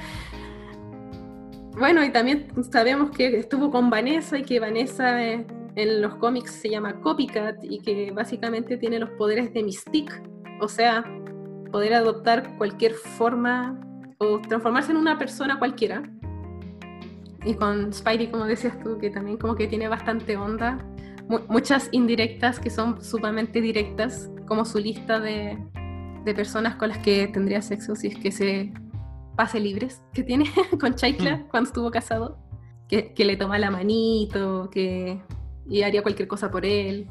Bueno, y también sabemos que estuvo con Vanessa y que Vanessa eh, en los cómics se llama Copycat y que básicamente tiene los poderes de Mystique, o sea, poder adoptar cualquier forma o transformarse en una persona cualquiera. Y con Spidey, como decías tú, que también como que tiene bastante onda, mu- muchas indirectas que son sumamente directas, como su lista de, de personas con las que tendría sexo si es que se pase libres que tiene (laughs) con Chaikla Mm. cuando estuvo casado, que, que le toma la manito, que y haría cualquier cosa por él.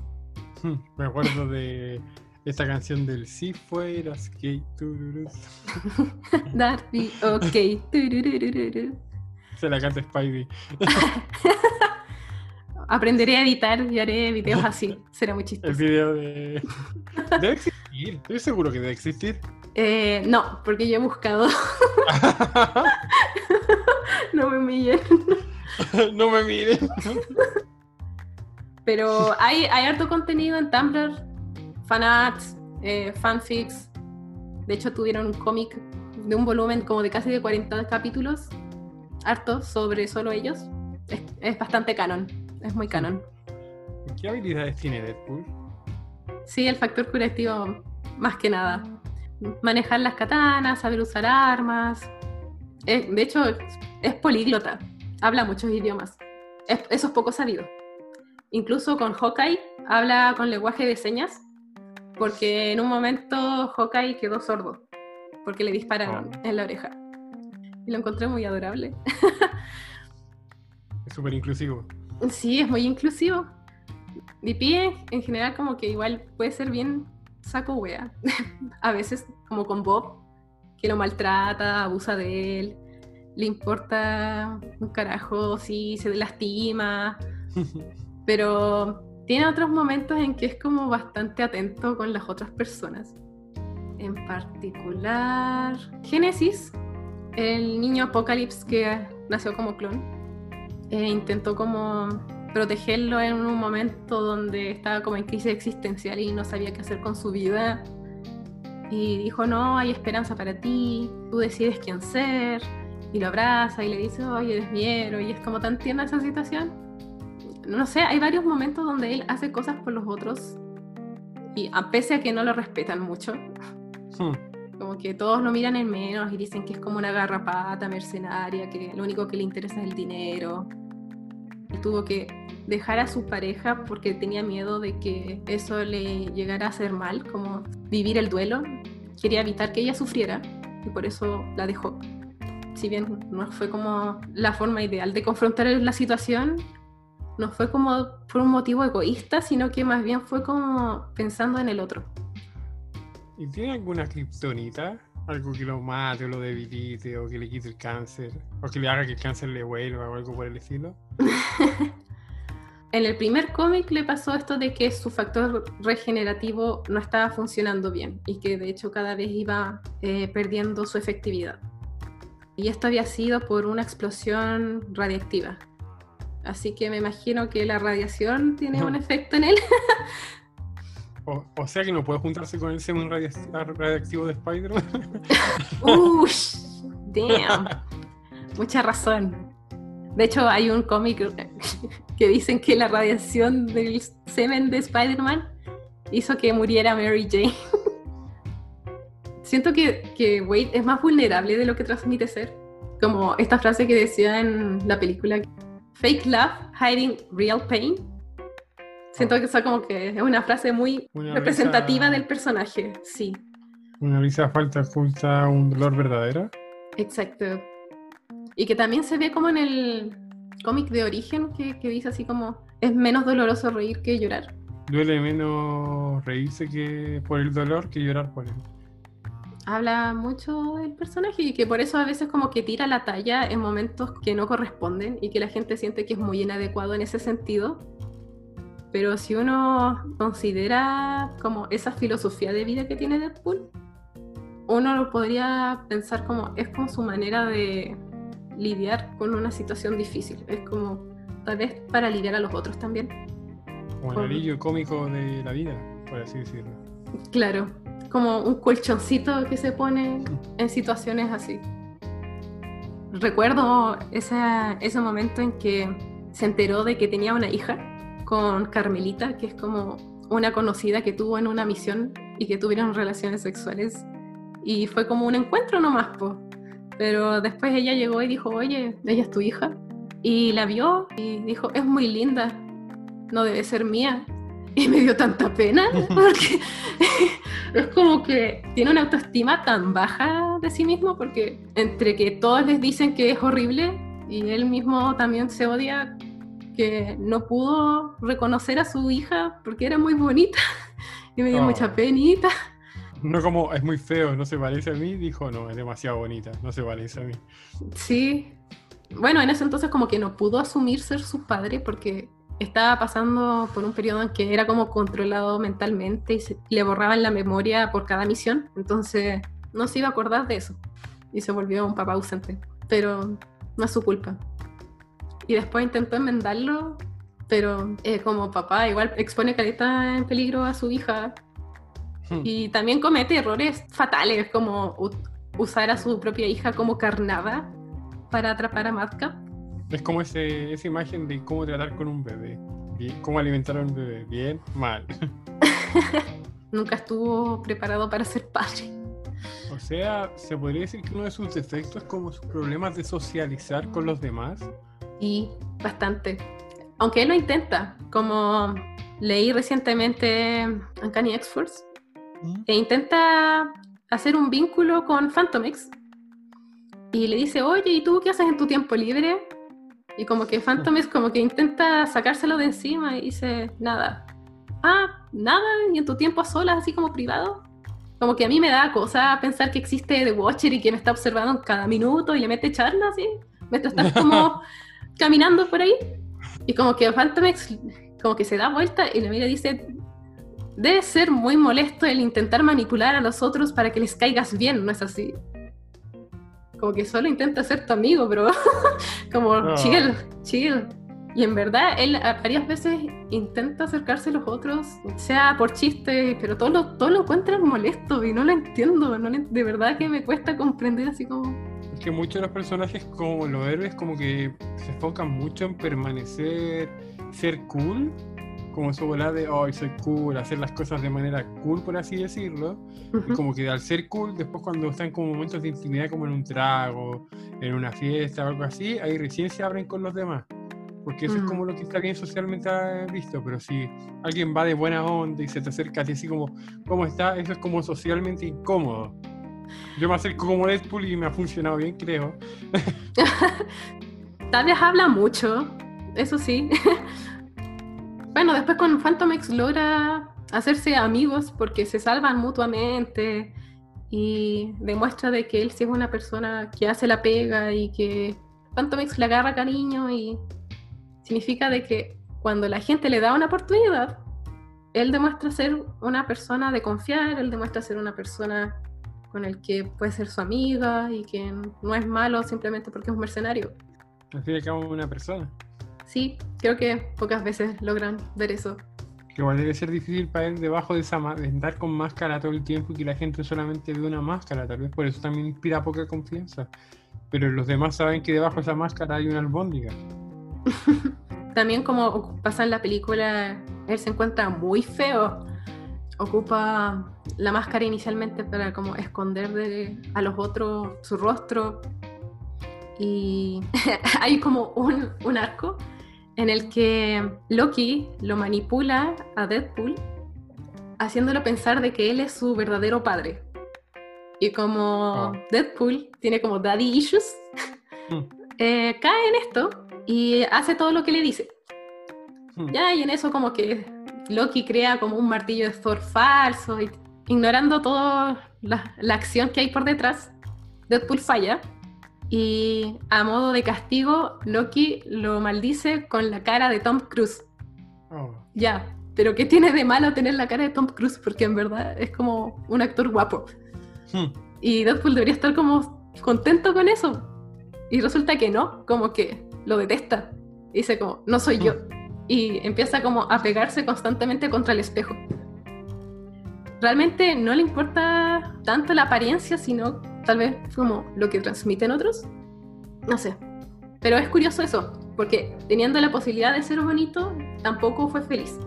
Me acuerdo de esta canción del Si fueras gay. tururú. (laughs) Darby, ok. Se la canta Spidey. (laughs) Aprenderé a editar y haré videos así. (laughs) Será muy El chistoso. video de. Debe existir. Estoy seguro que debe existir. Eh, no, porque yo he buscado. (laughs) no me humillen. no me miren. Pero hay, hay harto contenido en Tumblr, fanarts, eh, fanfics. De hecho, tuvieron un cómic de un volumen como de casi de 40 capítulos, harto sobre solo ellos. Es, es bastante canon, es muy canon. ¿Qué habilidades tiene Deadpool? Sí, el factor curativo, más que nada. Manejar las katanas, saber usar armas. Eh, de hecho, es políglota, habla muchos idiomas. Es- eso es poco sabido. Incluso con Hawkeye habla con lenguaje de señas, porque en un momento Hawkeye quedó sordo, porque le dispararon Oh. en la oreja. Y lo encontré muy adorable. (laughs) Es súper inclusivo. Sí, es muy inclusivo. DP en general como que igual puede ser bien saco wea. (laughs) A veces como con Bob, que lo maltrata, abusa de él, le importa un carajo si se lastima, (laughs) pero tiene otros momentos en que es como bastante atento con las otras personas. En particular, Génesis, el niño Apocalypse que nació como clon, eh, intentó como protegerlo en un momento donde estaba como en crisis existencial y no sabía qué hacer con su vida. Y dijo, no, hay esperanza para ti, tú decides quién ser. Y lo abraza y le dice, oye, eres mi héroe. Y es como tan tierna esa situación. No sé, hay varios momentos donde él hace cosas por los otros y a pese a que no lo respetan mucho, Hmm. Como que todos lo miran en menos y dicen que es como una garrapata mercenaria, que lo único que le interesa es el dinero. Y tuvo que dejar a su pareja porque tenía miedo de que eso le llegara a hacer mal, como vivir el duelo. Quería evitar que ella sufriera y por eso la dejó. Si bien no fue como la forma ideal de confrontar la situación, no fue como por un motivo egoísta, sino que más bien fue como pensando en el otro. ¿Y tiene alguna kriptonita? Algo que lo mate o lo debilite o que le quite el cáncer o que le haga que el cáncer le vuelva o algo por el estilo. (laughs) En el primer cómic le pasó esto de que su factor regenerativo no estaba funcionando bien y que de hecho cada vez iba eh, perdiendo su efectividad. Y esto había sido por una explosión radiactiva. Así que me imagino que la radiación tiene un (laughs) efecto en él. (laughs) O, sea que no puede juntarse con el semen radia- radiactivo de Spider-Man. Ush, damn. Mucha razón. De hecho, hay un cómic que dicen que la radiación del semen de Spider-Man hizo que muriera Mary Jane. Siento que, que Wade es más vulnerable de lo que transmite ser. Como esta frase que decía en la película, fake love hiding real pain. Siento que eso como que es una frase muy Una representativa risa- del personaje, sí. Una risa falta oculta un dolor verdadero. Exacto. Y que también se ve como en el cómic de origen que, que dice así como es menos doloroso reír que llorar. Duele menos reírse que por el dolor que llorar por él. Habla mucho del personaje y que por eso a veces como que tira la talla en momentos que no corresponden y que la gente siente que es muy inadecuado en ese sentido. Pero si uno considera como esa filosofía de vida que tiene Deadpool, uno lo podría pensar como es como su manera de lidiar con una situación difícil. Es como tal vez para aliviar a los otros también. Como el alivio cómico de la vida, por así decirlo. Claro, como un colchoncito que se pone (laughs) en situaciones así. Recuerdo ese momento en que se enteró de que tenía una hija con Carmelita, que es como una conocida que tuvo en una misión y que tuvieron relaciones sexuales. Y fue como un encuentro nomás, po. Pero después ella llegó y dijo, oye, ella es tu hija. Y la vio y dijo, es muy linda, no debe ser mía. Y me dio tanta pena (laughs) porque (laughs) es como que tiene una autoestima tan baja de sí mismo porque entre que todos les dicen que es horrible y él mismo también se odia que no pudo reconocer a su hija porque era muy bonita (laughs) y me dio mucha penita. No como es muy feo, no se parece a mí, dijo, no, es demasiado bonita, no se parece a mí. Sí. Bueno, en ese entonces como que no pudo asumir ser su padre porque estaba pasando por un periodo en que era como controlado mentalmente y se, le borraban la memoria por cada misión, entonces no se iba a acordar de eso y se volvió un papá ausente, pero no es su culpa. Y después intentó enmendarlo, pero eh, como papá igual expone caleta en peligro a su hija hmm. y también comete errores fatales como usar a su propia hija como carnada para atrapar a Madcap es como ese, esa imagen de cómo tratar con un bebé. cómo alimentar a un bebé. Bien, mal. (laughs) Nunca estuvo preparado para ser padre. O sea, ¿se podría decir que uno de sus defectos es como sus problemas de socializar con los demás? Y bastante. Aunque él lo intenta, como leí recientemente Uncanny X-Force, ¿Mm? e intenta hacer un vínculo con Phantom X. Y le dice, oye, ¿y tú qué haces en tu tiempo libre? Y como que Phantom (laughs) es como que intenta sacárselo de encima y dice, nada. Ah, nada, y en tu tiempo a solas, así como privado. Como que a mí me da cosa pensar que existe The Watcher y que me está observando en cada minuto y le mete charla así, mientras estás (laughs) como caminando por ahí. Y como que Phantom como que se da vuelta y le mira y dice, debe ser muy molesto el intentar manipular a los otros para que les caigas bien, ¿no es así? como que solo intenta ser tu amigo, pero (laughs) como chill, chill. Y en verdad, él varias veces intenta acercarse a los otros, sea por chiste, pero todo lo, todo lo encuentra molesto y no lo entiendo. de verdad que me cuesta comprender así como... Que muchos de los personajes, como los héroes, como que se enfocan mucho en permanecer, ser cool como su volada de, hoy soy cool, hacer las cosas de manera cool, por así decirlo. Y como que al ser cool, después cuando están como momentos de intimidad, como en un trago, en una fiesta o algo así, ahí recién se abren con los demás. Porque eso es como lo que está bien socialmente visto. Pero si alguien va de buena onda y se te acerca a ti así como, ¿cómo está? Eso es como socialmente incómodo. Yo me acerco como Deadpool y me ha funcionado bien, creo. (laughs) Tal vez habla mucho, eso sí. (laughs) Bueno, después con Phantom X logra hacerse amigos porque se salvan mutuamente y demuestra de que él sí es una persona que hace la pega y que Phantom X le agarra cariño y significa de que cuando la gente le da una oportunidad, él demuestra ser una persona de confiar, él demuestra ser una persona con el que puede ser su amiga y que no es malo simplemente porque es un mercenario. Al fin y al cabo, una persona sí, creo que pocas veces logran ver eso. Igual debe ser difícil para él debajo de esa de andar con máscara todo el tiempo y que la gente solamente ve una máscara, tal vez por eso también inspira poca confianza. Pero los demás saben que debajo de esa máscara hay una albóndiga. (laughs) también como pasa en la película, él se encuentra muy feo. Ocupa la máscara inicialmente para como esconder de, a los otros su rostro. Y (laughs) hay como un, un arco en el que Loki lo manipula a Deadpool haciéndolo pensar de que él es su verdadero padre. Y como ah. Deadpool tiene como daddy issues, hmm. (laughs) eh, cae en esto y hace todo lo que le dice. Hmm. Ya, y en eso como que Loki crea como un martillo de Thor falso, y, ignorando toda la, la acción que hay por detrás, Deadpool falla y a modo de castigo, Loki lo maldice con la cara de Tom Cruise. Oh. Ya, pero ¿qué tiene de malo tener la cara de Tom Cruise? Porque en verdad es como un actor guapo. Hmm. Y Deadpool debería estar como contento con eso. Y resulta que no, como que lo detesta. dice como, no soy yo. Y empieza como a pegarse constantemente contra el espejo. Realmente no le importa tanto la apariencia, sino tal vez como lo que transmiten otros. No sé. Pero es curioso eso, porque teniendo la posibilidad de ser bonito, tampoco fue feliz.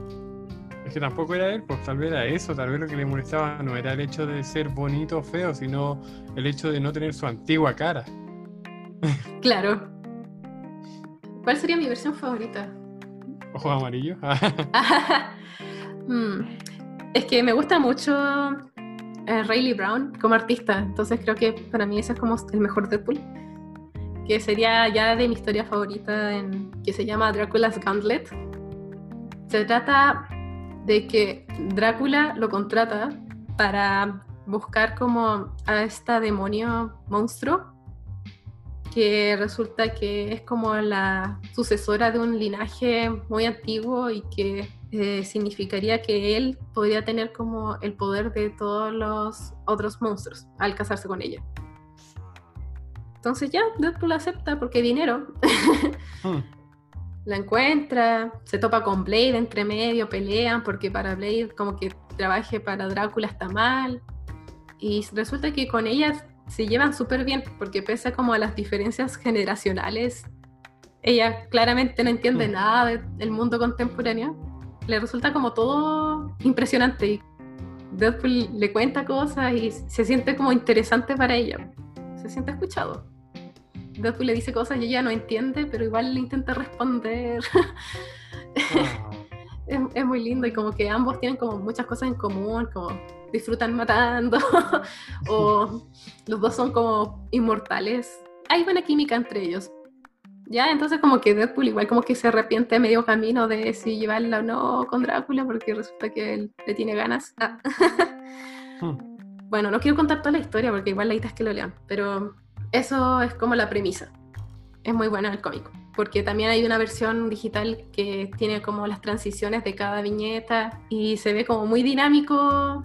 Es que tampoco era él, pues tal vez era eso, tal vez lo que le molestaba no era el hecho de ser bonito o feo, sino el hecho de no tener su antigua cara. Claro. ¿Cuál sería mi versión favorita? Ojos amarillos. (laughs) (laughs) Mm, es que me gusta mucho eh, Rayleigh Brown como artista, entonces creo que para mí ese es como el mejor Deadpool. Que sería ya de mi historia favorita, en, que se llama Drácula's Gauntlet. Se trata de que Drácula lo contrata para buscar como a esta demonio monstruo que resulta que es como la sucesora de un linaje muy antiguo y que eh, significaría que él podría tener como el poder de todos los otros monstruos al casarse con ella. Entonces ya, Deadpool acepta porque hay dinero. (laughs) Hmm. La encuentra, se topa con Blade entre medio, pelean porque para Blade como que trabaje para Drácula está mal. Y resulta que con ella se llevan súper bien, porque pese como a las diferencias generacionales, ella claramente no entiende mm. nada del mundo contemporáneo. Le resulta como todo impresionante y Deadpool le cuenta cosas y se siente como interesante para ella. Se siente escuchado. Deadpool le dice cosas y ella no entiende, pero igual le intenta responder. (laughs) es, es, muy lindo y como que ambos tienen como muchas cosas en común, como disfrutan matando, (laughs) o los dos son como inmortales. Hay buena química entre ellos. Ya, entonces como que Deadpool igual como que se arrepiente a medio camino de si llevarla o no con Drácula porque resulta que él le tiene ganas. Ah. Hmm. Bueno, no quiero contar toda la historia porque igual la idea es que lo lean, pero eso es como la premisa. Es muy buena el cómic porque también hay una versión digital que tiene como las transiciones de cada viñeta y se ve como muy dinámico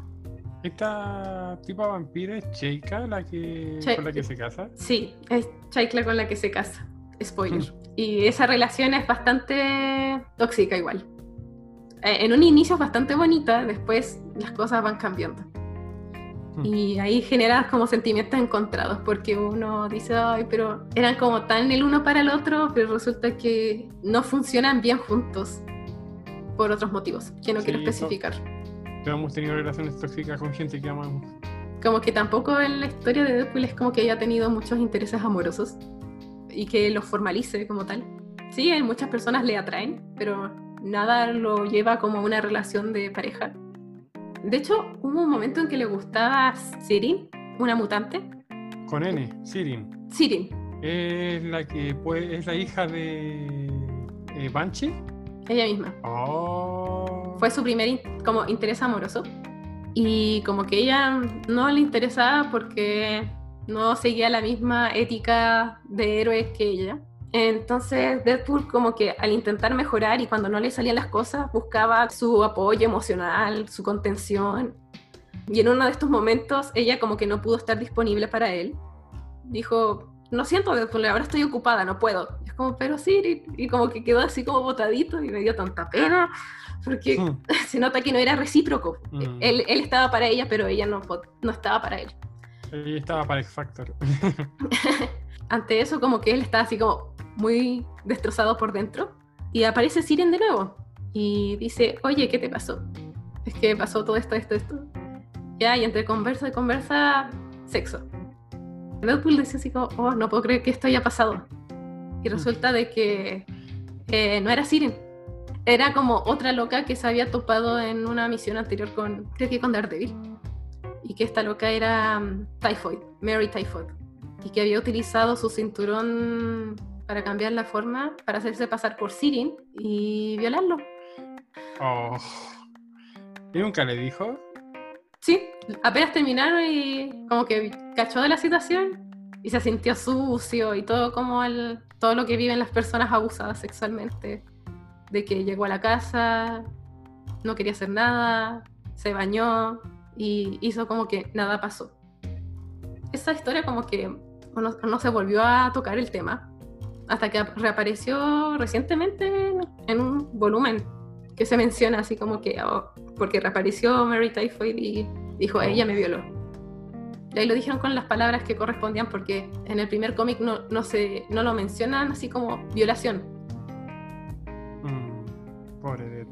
¿Esta tipa vampira es Cheika la que, con la que se casa? Sí, es Cheika con la que se casa. Spoiler. Mm. Y esa relación es bastante tóxica igual. Eh, en un inicio es bastante bonita, después las cosas van cambiando. Y ahí generas como sentimientos encontrados, porque uno dice, ay, pero eran como tan el uno para el otro, pero resulta que no funcionan bien juntos por otros motivos, que no quiero especificar hemos tenido relaciones tóxicas con gente que amamos. Como que tampoco en la historia de Deadpool es como que haya tenido muchos intereses amorosos y que los formalice como tal. Sí, hay muchas personas le atraen, pero nada lo lleva como una relación de pareja. De hecho, hubo un momento en que le gustaba Sirin, una mutante. Con N, Sirin. Sirin. Es la que es la hija de eh, Banshee. Ella misma. Oh. Fue su primer como interés amoroso. Y como que ella no le interesaba porque no seguía la misma ética de héroes que ella. Entonces Deadpool como que al intentar mejorar y cuando no le salían las cosas buscaba su apoyo emocional, su contención. Y en uno de estos momentos ella como que no pudo estar disponible para él. Dijo, no siento Deadpool, ahora estoy ocupada, no puedo. es como, pero sí, y, como que quedó así como botadito y me dio tanta pena, porque (laughs) se nota que no era recíproco. Hmm. Él, él, estaba para ella, pero ella no, no estaba para él. Ella estaba para X Factor. (laughs) Ante eso, como que él estaba así como muy destrozado por dentro. Y aparece Siren de nuevo y dice, oye, ¿qué te pasó? Es que pasó todo esto, esto, esto. Ya, y entre conversa y conversa, sexo. Deadpool decía así como, oh, no puedo creer que esto haya pasado. Y resulta de que eh, no era Siren. Era como otra loca que se había topado en una misión anterior con, creo que con Daredevil. Y que esta loca era um, Typhoid, Mary Typhoid. Y que había utilizado su cinturón para cambiar la forma, para hacerse pasar por Sirin y violarlo. Oh. ¿Y nunca le dijo? Sí, apenas terminaron y como que cachó de la situación y se sintió sucio y todo como el, todo lo que viven las personas abusadas sexualmente. De que llegó a la casa, no quería hacer nada, se bañó y hizo como que nada pasó. Esa historia como que no, no se volvió a tocar el tema, hasta que reapareció recientemente en un volumen que se menciona así como que, oh, porque reapareció Mary Typhoid y dijo, ella me violó. Y ahí lo dijeron con las palabras que correspondían porque en el primer cómic no, no, se, no lo mencionan así como violación. Mm, pobre de...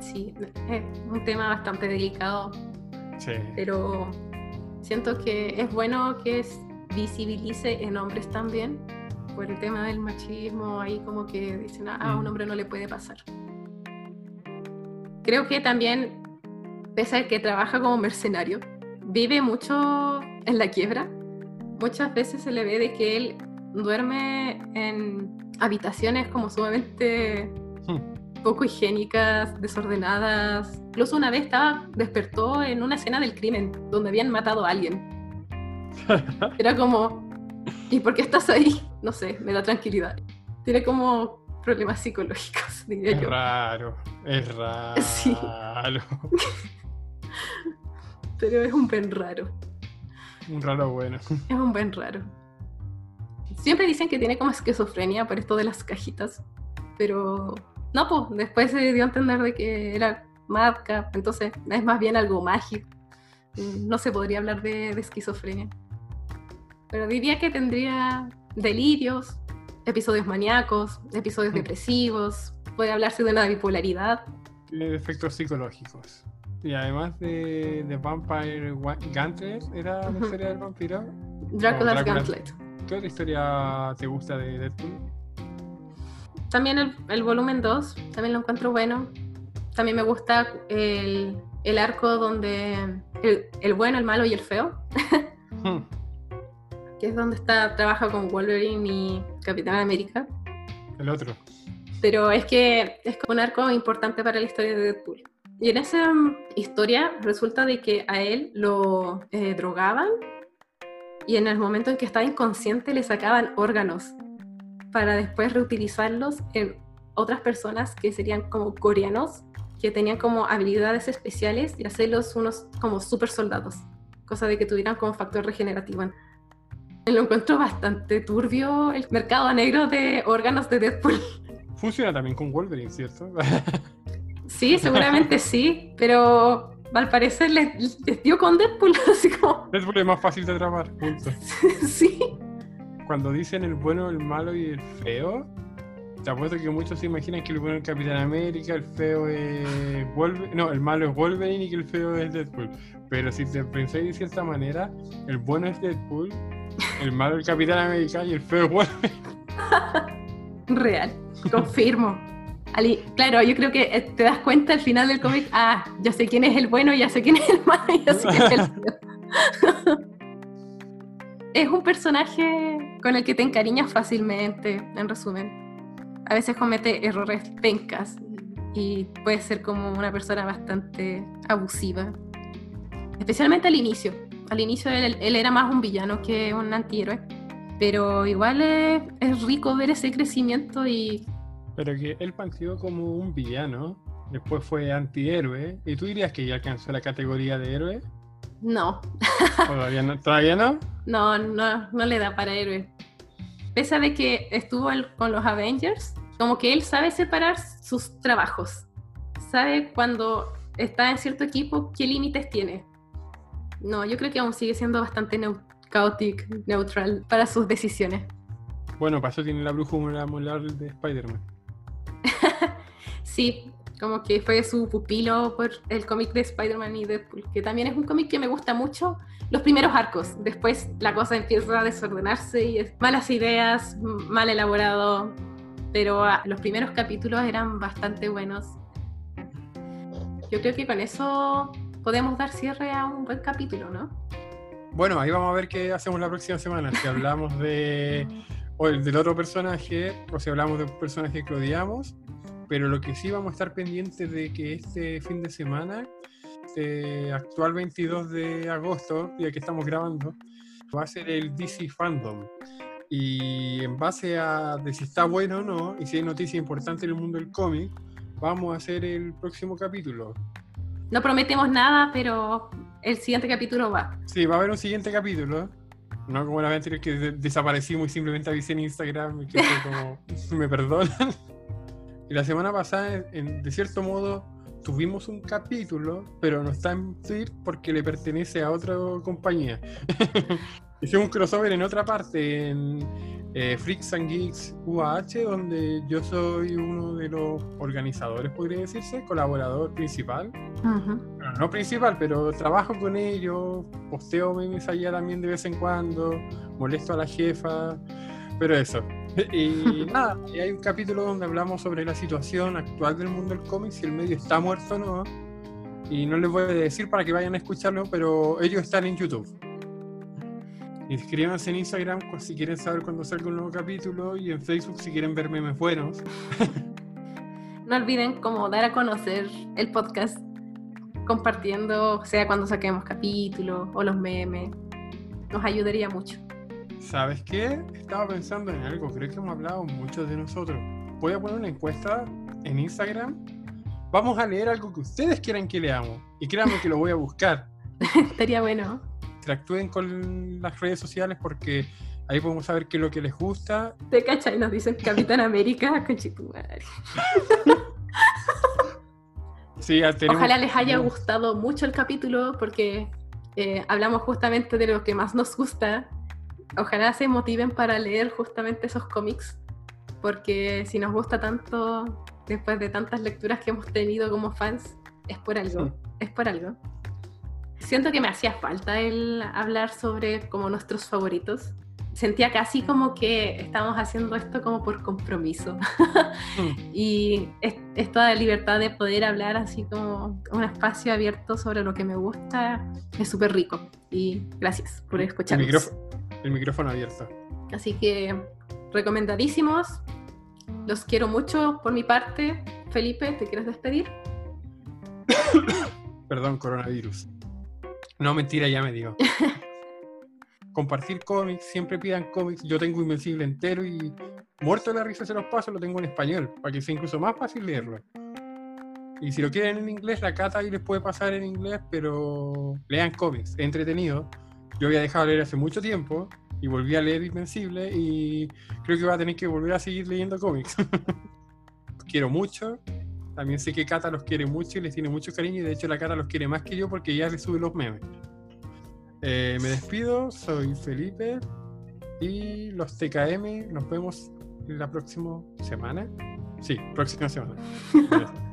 Sí, es un tema bastante delicado. Sí. Pero siento que es bueno que visibilice en hombres también por el tema del machismo, ahí como que dicen, ah, a un mm. hombre no le puede pasar. Creo que también, pese a que trabaja como mercenario, vive mucho en la quiebra. Muchas veces se le ve de que él duerme en habitaciones como sumamente hmm. poco higiénicas, desordenadas. Incluso una vez estaba, despertó en una escena del crimen donde habían matado a alguien. (laughs) Era como, ¿y por qué estás ahí? No sé, me da tranquilidad. Tiene como problemas psicológicos, (laughs) diría es yo. Raro, es raro. Sí. (laughs) Pero es un pen raro. Un raro bueno. Es un pen raro. Siempre dicen que tiene como esquizofrenia por esto de las cajitas. Pero no, pues después se dio a entender de que era madcap, entonces es más bien algo mágico. No se podría hablar de, de esquizofrenia. Pero diría que tendría delirios, episodios maníacos, episodios mm. depresivos, puede hablarse de una bipolaridad. Tiene efectos psicológicos. Y además de, de Vampire Gauntlet, ¿era la historia del vampiro? Dracula's Gauntlet. ¿Qué otra historia te gusta de Deadpool? También el, el volumen 2, también lo encuentro bueno. También me gusta el, el arco donde el, el, bueno, el malo y el feo. Que es donde está, trabaja con Wolverine y Capitán América. El otro. Pero es que es como un arco importante para la historia de Deadpool. Y en esa mm, historia resulta de que a él lo eh, drogaban y en el momento en que estaba inconsciente le sacaban órganos para después reutilizarlos en otras personas que serían como coreanos, que tenían como habilidades especiales y hacerlos unos como super soldados, cosa de que tuvieran como factor regenerativo. (laughs) Lo encuentro bastante turbio el mercado negro de órganos de Deadpool. (laughs) Funciona también con Wolverine, ¿cierto? (laughs) sí, seguramente sí, pero al parecer les, dio con Deadpool, así como... Deadpool es más fácil de tramar, punto. sí. Cuando dicen el bueno, el malo y el feo, te apuesto que muchos se imaginan que el bueno es Capitán América, el feo es Wolverine, no, el malo es Wolverine y que el feo es Deadpool. Pero si te pensáis de cierta manera, el bueno es Deadpool el malo el Capitán América y el feo. (laughs) Real, confirmo. claro, yo creo que eh, te das cuenta al final del cómic, ah, ya sé quién es el bueno, ya sé quién es el malo, ya sé quién es el feo. (laughs) es un personaje con el que te encariñas fácilmente, en resumen. A veces comete errores pencas y puede ser como una persona bastante abusiva. Especialmente al inicio al inicio él, era más un villano que un antihéroe, pero igual es, rico ver ese crecimiento y... Pero que él partió como un villano, después fue antihéroe, ¿y tú dirías que ya alcanzó la categoría de héroe? No. (laughs) ¿Todavía no? ¿Todavía no? No, no, no le da para héroe. Pese a que estuvo con los Avengers, como que él sabe separar sus trabajos. Sabe cuando está en cierto equipo qué límites tiene. No, yo creo que aún sigue siendo bastante caótico, neutral para sus decisiones. Bueno, eso tiene la brújula molar de Spider-Man. (laughs) sí, como que fue su pupilo por el cómic de Spider-Man y Deadpool, que también es un cómic que me gusta mucho. Los primeros arcos, después la cosa empieza a desordenarse y es malas ideas, mal elaborado, pero ah, los primeros capítulos eran bastante buenos. Yo creo que con eso podemos dar cierre a un buen capítulo, ¿no? Bueno, ahí vamos a ver qué hacemos la próxima semana. Si hablamos de (laughs) o del otro personaje, o si hablamos de un personaje que odiamos. Pero lo que sí vamos a estar pendientes de que este fin de semana, este actual 22 de agosto, día que estamos grabando, va a ser el DC Fandom. Y en base a de si está bueno o no, y si hay noticias importantes en el mundo del cómic, vamos a hacer el próximo capítulo. No prometemos nada, pero el siguiente capítulo va. Sí, va a haber un siguiente capítulo. No como la vez anterior que de- desaparecí muy simplemente avisé en Instagram y que (laughs) como, me perdonan. Y la semana pasada, en- de cierto modo, tuvimos un capítulo, pero no está en feed porque le pertenece a otra compañía. (laughs) Hicimos un crossover en otra parte, en eh, Freaks and Geeks UAH, donde yo soy uno de los organizadores, podría decirse, colaborador principal. Bueno, no principal, pero trabajo con ellos, posteo memes allá también de vez en cuando, molesto a la jefa, pero eso. (laughs) Y (laughs) nada, y hay un capítulo donde hablamos sobre la situación actual del mundo del cómic, si el medio está muerto o no. Y no les voy a decir para que vayan a escucharlo, pero ellos están en YouTube. Inscríbanse en Instagram cu- si quieren saber cuándo salga un nuevo capítulo y en Facebook si quieren ver memes buenos. No olviden como dar a conocer el podcast compartiendo, sea cuando saquemos capítulos o los memes. Nos ayudaría mucho. ¿Sabes qué? Estaba pensando en algo, creo que hemos hablado mucho de nosotros. Voy a poner una encuesta en Instagram. Vamos a leer algo que ustedes quieran que leamos. Y créanme que lo voy a buscar. (laughs) Estaría bueno. Interactúen con las redes sociales porque ahí podemos saber qué es lo que les gusta. Te cachai, nos dicen Capitán (laughs) América, conchetumare. (laughs) Sí, tenemos- Ojalá les haya gustado mucho el capítulo porque eh, hablamos justamente de lo que más nos gusta. Ojalá se motiven para leer justamente esos cómics porque si nos gusta tanto después de tantas lecturas que hemos tenido como fans, es por algo, Sí. es por algo. Siento que me hacía falta el hablar sobre como nuestros favoritos. Sentía casi como que estábamos haciendo esto como por compromiso. Mm. (laughs) Y es, esta libertad de poder hablar así como un espacio abierto sobre lo que me gusta es súper rico. Y gracias por El escucharnos. micrófono, el micrófono abierto. Así que recomendadísimos. Los quiero mucho por mi parte. Felipe, ¿te quieres despedir? (coughs) Perdón, coronavirus. No, mentira, ya me dio. (laughs) Compartir cómics, siempre pidan cómics. Yo tengo Invencible entero y muerto de la risa se los paso, lo tengo en español, para que sea incluso más fácil leerlo. Y si lo quieren en inglés, la cata ahí les puede pasar en inglés, pero lean cómics, entretenido. Yo había dejado de leer hace mucho tiempo y volví a leer Invencible y creo que voy a tener que volver a seguir leyendo cómics. (laughs) Quiero mucho. También sé que Cata los quiere mucho y les tiene mucho cariño y de hecho la Cata los quiere más que yo porque ya le sube los memes. Eh, me despido, soy Felipe y los TKM nos vemos la próxima semana. Sí, próxima semana. (laughs)